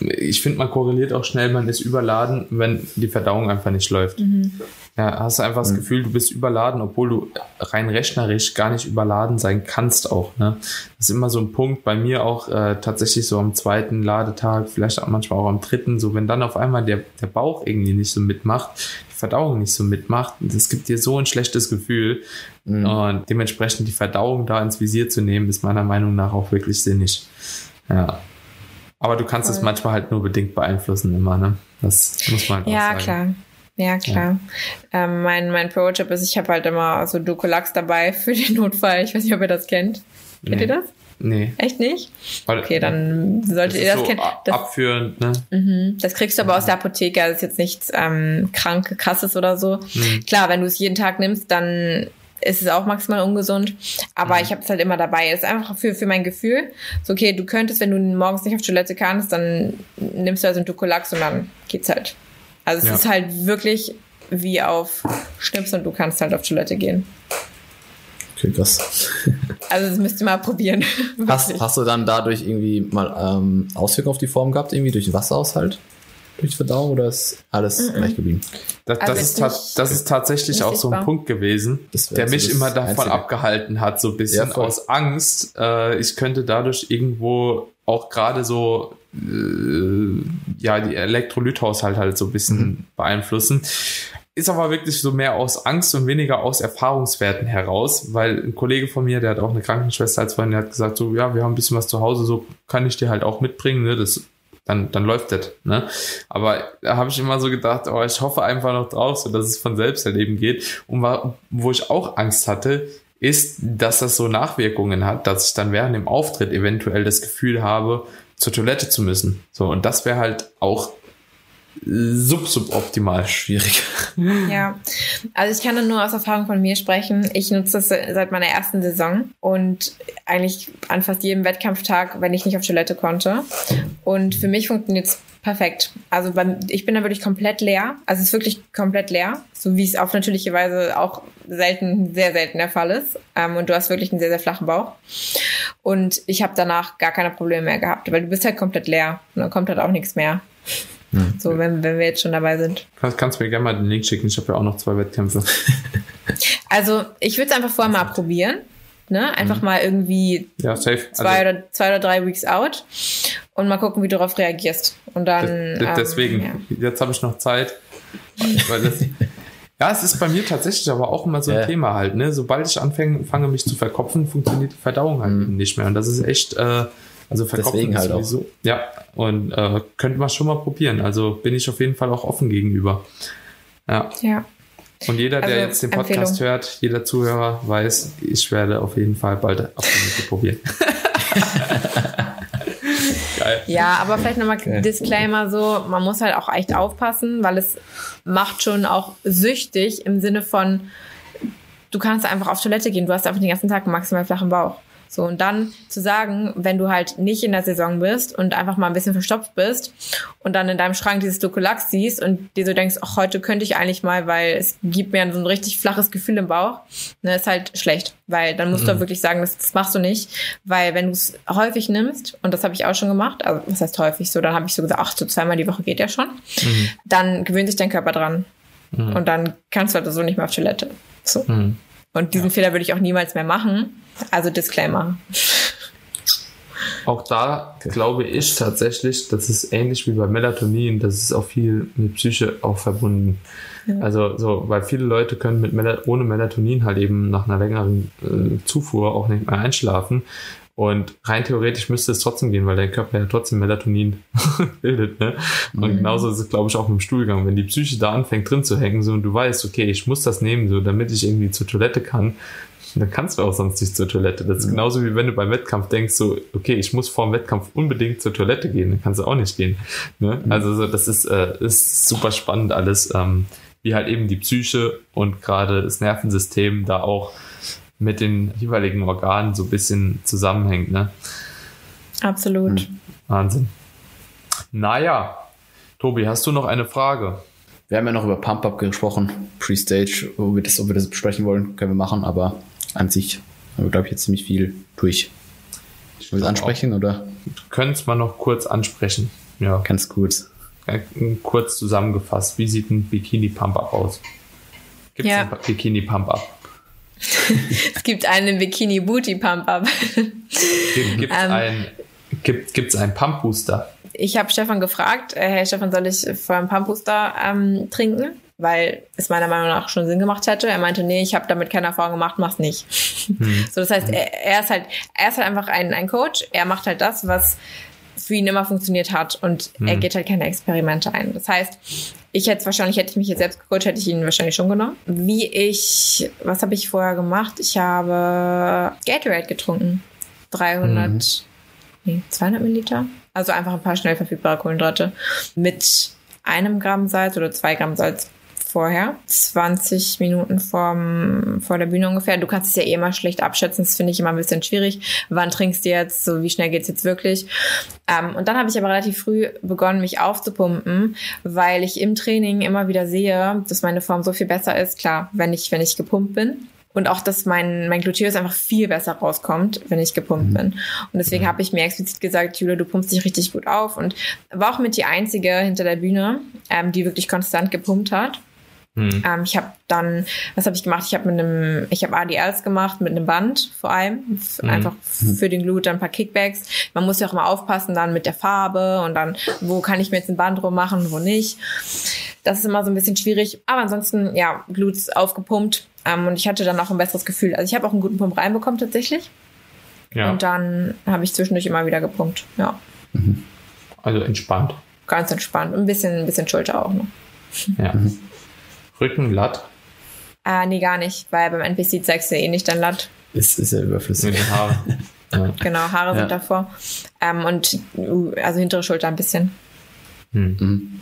[SPEAKER 1] ich finde, man korreliert auch schnell, man ist überladen, wenn die Verdauung einfach nicht läuft. Mhm. Ja, hast du einfach das mhm. Gefühl, du bist überladen, obwohl du rein rechnerisch gar nicht überladen sein kannst auch. Ne? Das ist immer so ein Punkt bei mir auch äh, tatsächlich so am zweiten Ladetag, vielleicht auch manchmal auch am dritten, so wenn dann auf einmal der, der Bauch irgendwie nicht so mitmacht, die Verdauung nicht so mitmacht, das gibt dir so ein schlechtes Gefühl. Mhm. Und dementsprechend die Verdauung da ins Visier zu nehmen, ist meiner Meinung nach auch wirklich sinnig. Ja. Aber du kannst Voll. es manchmal halt nur bedingt beeinflussen immer, ne? Das muss man halt
[SPEAKER 2] ja,
[SPEAKER 1] auch sagen.
[SPEAKER 2] klar. Ja, klar. Ja. Ähm, mein mein Pro-Tipp ist, ich habe halt immer so Dukolax dabei für den Notfall. Ich weiß nicht, ob ihr das kennt. Kennt nee. ihr das?
[SPEAKER 1] Nee.
[SPEAKER 2] Echt nicht? Okay, dann solltet ihr das so kennen. Das,
[SPEAKER 1] abführend, ne?
[SPEAKER 2] Mhm, das kriegst du aber aus der Apotheke, das ist jetzt nichts ähm, krank, krasses oder so. Mhm. Klar, wenn du es jeden Tag nimmst, dann ist es auch maximal ungesund. Aber mhm. ich habe es halt immer dabei. Es ist einfach für, für mein Gefühl. So, okay, du könntest, wenn du morgens nicht auf Toilette kannst, dann nimmst du also einen Dukolax und dann geht's halt. Also es ja. ist halt wirklich wie auf Schnips und du kannst halt auf Toilette gehen.
[SPEAKER 3] Okay, krass.
[SPEAKER 2] Also das müsst ihr mal probieren.
[SPEAKER 3] Hast, hast du dann dadurch irgendwie mal ähm, Auswirkungen auf die Form gehabt, irgendwie durch den Wasserhaushalt? Durch die Verdauung oder ist alles mm -mm. gleich geblieben?
[SPEAKER 1] Das, das, ist, nicht, das ist tatsächlich auch so ein Punkt gewesen, der mich immer davon Einzige. abgehalten hat, so ein bisschen ja, aus Angst. Äh, ich könnte dadurch irgendwo auch gerade so äh, ja die Elektrolythaushalt halt so ein bisschen mhm. beeinflussen. Ist aber wirklich so mehr aus Angst und weniger aus Erfahrungswerten heraus, weil ein Kollege von mir, der hat auch eine Krankenschwester als Freundin, der hat gesagt, so, ja, wir haben ein bisschen was zu Hause, so kann ich dir halt auch mitbringen, ne? Das dann, dann läuft das. Ne? Aber da habe ich immer so gedacht, oh, ich hoffe einfach noch drauf, so dass es von selbst erleben geht. Und wo ich auch Angst hatte, ist, dass das so Nachwirkungen hat, dass ich dann während dem Auftritt eventuell das Gefühl habe, zur Toilette zu müssen. So, und das wäre halt auch sub-suboptimal schwierig.
[SPEAKER 2] Ja, also ich kann nur aus Erfahrung von mir sprechen. Ich nutze das seit meiner ersten Saison und eigentlich an fast jedem Wettkampftag, wenn ich nicht auf Toilette konnte. Und für mich funktioniert es perfekt. Also beim, ich bin da wirklich komplett leer. Also es ist wirklich komplett leer, so wie es auf natürliche Weise auch selten, sehr selten der Fall ist. Ähm, und du hast wirklich einen sehr, sehr flachen Bauch. Und ich habe danach gar keine Probleme mehr gehabt, weil du bist halt komplett leer und dann kommt halt auch nichts mehr. Hm. So, wenn, wenn wir jetzt schon dabei sind.
[SPEAKER 1] Kannst, kannst du mir gerne mal den Link schicken? Ich habe ja auch noch zwei Wettkämpfe.
[SPEAKER 2] also, ich würde es einfach vorher mal probieren. Ne? Einfach mhm. mal irgendwie
[SPEAKER 1] ja, safe.
[SPEAKER 2] Zwei, also, oder, zwei oder drei Weeks out und mal gucken, wie du darauf reagierst. Und dann.
[SPEAKER 1] Ähm, deswegen, ja. jetzt habe ich noch Zeit. Weil das, ja, es ist bei mir tatsächlich aber auch immer so ein ja. Thema halt. Ne? Sobald ich anfange, fange mich zu verkopfen, funktioniert die Verdauung halt mhm. nicht mehr. Und das ist echt. Äh, also
[SPEAKER 3] Deswegen halt sowieso. auch.
[SPEAKER 1] Ja, und äh, könnte man schon mal probieren. Also bin ich auf jeden Fall auch offen gegenüber. Ja.
[SPEAKER 2] Ja.
[SPEAKER 1] Und jeder, der also, jetzt den Podcast Empfehlung. hört, jeder Zuhörer weiß, ich werde auf jeden Fall bald auf der probieren.
[SPEAKER 2] Geil. Ja, aber vielleicht nochmal okay. Disclaimer so, man muss halt auch echt aufpassen, weil es macht schon auch süchtig im Sinne von, du kannst einfach auf Toilette gehen, du hast einfach den ganzen Tag maximal flachen Bauch. So, und dann zu sagen, wenn du halt nicht in der Saison bist und einfach mal ein bisschen verstopft bist und dann in deinem Schrank dieses Dokulax siehst und dir so denkst, ach, heute könnte ich eigentlich mal, weil es gibt mir so ein richtig flaches Gefühl im Bauch, ne, ist halt schlecht. Weil dann musst mhm. du wirklich sagen, das, das machst du nicht. Weil wenn du es häufig nimmst, und das habe ich auch schon gemacht, also was heißt häufig so, dann habe ich so gesagt, ach, so zweimal die Woche geht ja schon, mhm. dann gewöhnt sich dein Körper dran. Mhm. Und dann kannst du halt so nicht mehr auf Toilette. So. Mhm. Und diesen ja. Fehler würde ich auch niemals mehr machen. Also Disclaimer.
[SPEAKER 1] Auch da glaube ich tatsächlich, das ist ähnlich wie bei Melatonin, das ist auch viel mit Psyche auch verbunden. Ja. Also so, weil viele Leute können mit Mel ohne Melatonin halt eben nach einer längeren äh, Zufuhr auch nicht mehr einschlafen. Und rein theoretisch müsste es trotzdem gehen, weil dein Körper ja trotzdem Melatonin bildet. Ne? Und mhm. genauso ist es, glaube ich, auch mit dem Stuhlgang. Wenn die Psyche da anfängt drin zu hängen so, und du weißt, okay, ich muss das nehmen, so damit ich irgendwie zur Toilette kann, dann kannst du auch sonst nicht zur Toilette. Das ist mhm. genauso wie wenn du beim Wettkampf denkst, so, okay, ich muss vor dem Wettkampf unbedingt zur Toilette gehen, dann kannst du auch nicht gehen. Ne? Mhm. Also so, das ist, äh, ist super spannend alles. Ähm, wie halt eben die Psyche und gerade das Nervensystem da auch mit den jeweiligen Organen so ein bisschen zusammenhängt. Ne?
[SPEAKER 2] Absolut.
[SPEAKER 1] Hm. Wahnsinn. Naja, Tobi, hast du noch eine Frage?
[SPEAKER 3] Wir haben ja noch über Pump-Up gesprochen, Pre-Stage, ob wir, das, ob wir das besprechen wollen, können wir machen, aber an sich haben wir, glaube ich, jetzt ziemlich viel durch. Wollen wir es ansprechen auch. oder?
[SPEAKER 1] Können es mal noch kurz ansprechen. Ja.
[SPEAKER 3] Ganz kurz.
[SPEAKER 1] Kurz zusammengefasst, wie sieht ein Bikini-Pump-Up aus? Gibt es ja. ein Bikini-Pump-Up?
[SPEAKER 2] es gibt einen Bikini-Booty-Pump-Up.
[SPEAKER 1] Gibt es ähm, ein, gibt, einen Pump-Booster?
[SPEAKER 2] Ich habe Stefan gefragt, äh, hey Stefan, soll ich vorher einen Pump-Booster ähm, trinken? Weil es meiner Meinung nach schon Sinn gemacht hätte. Er meinte, nee, ich habe damit keine Erfahrung gemacht, mach's nicht. Hm. So, das heißt, er, er, ist halt, er ist halt einfach ein, ein Coach. Er macht halt das, was für ihn immer funktioniert hat und hm. er geht halt keine Experimente ein. Das heißt, ich hätte wahrscheinlich, hätte ich mich jetzt selbst gecoacht, hätte ich ihn wahrscheinlich schon genommen. Wie ich, was habe ich vorher gemacht? Ich habe Gatorade getrunken. 300, mhm. nee, 200 Milliliter. Also einfach ein paar schnell verfügbare Kohlenhydrate mit einem Gramm Salz oder zwei Gramm Salz vorher, 20 Minuten vorm, vor der Bühne ungefähr. Du kannst es ja eh immer schlecht abschätzen, das finde ich immer ein bisschen schwierig. Wann trinkst du jetzt? So, wie schnell geht's jetzt wirklich? Ähm, und dann habe ich aber relativ früh begonnen, mich aufzupumpen, weil ich im Training immer wieder sehe, dass meine Form so viel besser ist. Klar, wenn ich, wenn ich gepumpt bin und auch, dass mein, mein Gluteus einfach viel besser rauskommt, wenn ich gepumpt bin. Und deswegen mhm. habe ich mir explizit gesagt, Julia, du pumpst dich richtig gut auf und war auch mit die Einzige hinter der Bühne, ähm, die wirklich konstant gepumpt hat. Mhm. Ähm, ich habe dann, was habe ich gemacht? Ich habe mit einem, ich habe ADLs gemacht mit einem Band vor allem, mhm. einfach für den Glut, dann ein paar Kickbacks. Man muss ja auch immer aufpassen dann mit der Farbe und dann, wo kann ich mir jetzt ein Band drum machen, wo nicht. Das ist immer so ein bisschen schwierig. Aber ansonsten, ja, Glutes aufgepumpt. Ähm, und ich hatte dann auch ein besseres Gefühl. Also ich habe auch einen guten Pump reinbekommen tatsächlich. Ja. Und dann habe ich zwischendurch immer wieder gepumpt. Ja.
[SPEAKER 1] Mhm. Also entspannt.
[SPEAKER 2] Ganz entspannt. Ein bisschen, ein bisschen Schulter auch noch.
[SPEAKER 1] Ja. Mhm. Rücken, Latt?
[SPEAKER 2] Äh, nee, gar nicht, weil beim NPC zeigst du eh nicht dein Latt.
[SPEAKER 3] Ist, ist ja überflüssig.
[SPEAKER 1] Mit den Haaren.
[SPEAKER 2] ja. Genau, Haare ja. sind davor. Ähm, und also hintere Schulter ein bisschen.
[SPEAKER 1] Hm. Mhm.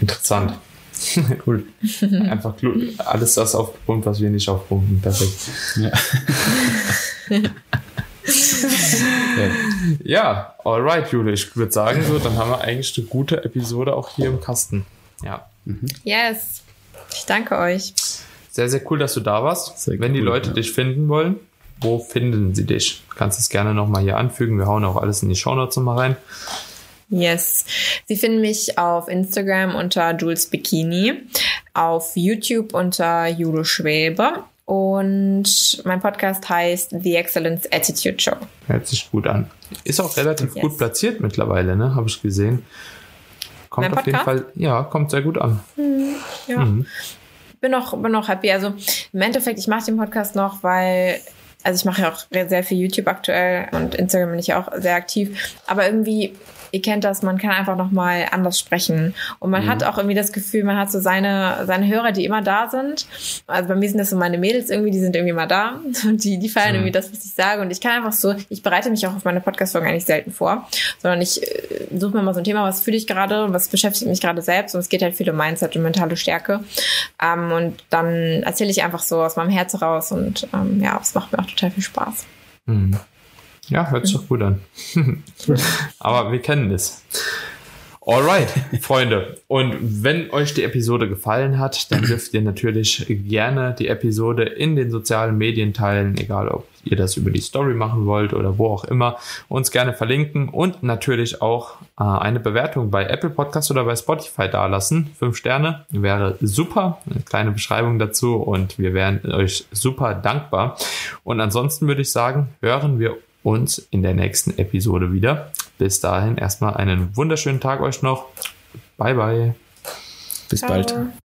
[SPEAKER 1] Interessant. cool. Einfach alles das aufgepumpt, was wir nicht aufpumpen. Perfekt. Ja. ja, alright, Jule. Ich würde sagen, so, dann haben wir eigentlich eine gute Episode auch hier im Kasten. Ja.
[SPEAKER 2] Mhm. Yes. Ich danke euch.
[SPEAKER 1] Sehr, sehr cool, dass du da warst. Sehr Wenn cool, die Leute ja. dich finden wollen, wo finden sie dich? Du kannst es gerne nochmal hier anfügen. Wir hauen auch alles in die Shownotes nochmal rein.
[SPEAKER 2] Yes. Sie finden mich auf Instagram unter Jules Bikini, auf YouTube unter Judo Schwebe und mein Podcast heißt The Excellence Attitude Show.
[SPEAKER 1] Hört sich gut an. Ist auch relativ yes. gut platziert mittlerweile, ne? Habe ich gesehen. Kommt auf jeden Fall, ja, kommt sehr gut an.
[SPEAKER 2] Hm, ja. Mhm. Bin noch, bin noch happy. Also im Endeffekt, ich mache den Podcast noch, weil also ich mache ja auch sehr viel YouTube aktuell und Instagram bin ich auch sehr aktiv. Aber irgendwie ihr kennt das, man kann einfach nochmal anders sprechen. Und man mhm. hat auch irgendwie das Gefühl, man hat so seine, seine Hörer, die immer da sind. Also bei mir sind das so meine Mädels irgendwie, die sind irgendwie mal da. Und die, die feiern mhm. irgendwie das, was ich sage. Und ich kann einfach so, ich bereite mich auch auf meine Podcast-Folgen eigentlich selten vor, sondern ich äh, suche mir mal so ein Thema, was fühle ich gerade, was beschäftigt mich gerade selbst. Und es geht halt viel um Mindset und mentale Stärke. Ähm, und dann erzähle ich einfach so aus meinem Herz raus. Und ähm, ja, es macht mir auch total viel Spaß.
[SPEAKER 1] Mhm. Ja, hört sich doch gut an. Aber wir kennen das. Alright, Freunde. Und wenn euch die Episode gefallen hat, dann dürft ihr natürlich gerne die Episode in den sozialen Medien teilen, egal ob ihr das über die Story machen wollt oder wo auch immer, uns gerne verlinken und natürlich auch äh, eine Bewertung bei Apple Podcast oder bei Spotify dalassen. Fünf Sterne wäre super. Eine kleine Beschreibung dazu und wir wären euch super dankbar. Und ansonsten würde ich sagen, hören wir uns in der nächsten Episode wieder. Bis dahin erstmal einen wunderschönen Tag euch noch. Bye bye.
[SPEAKER 3] Bis Ciao. bald.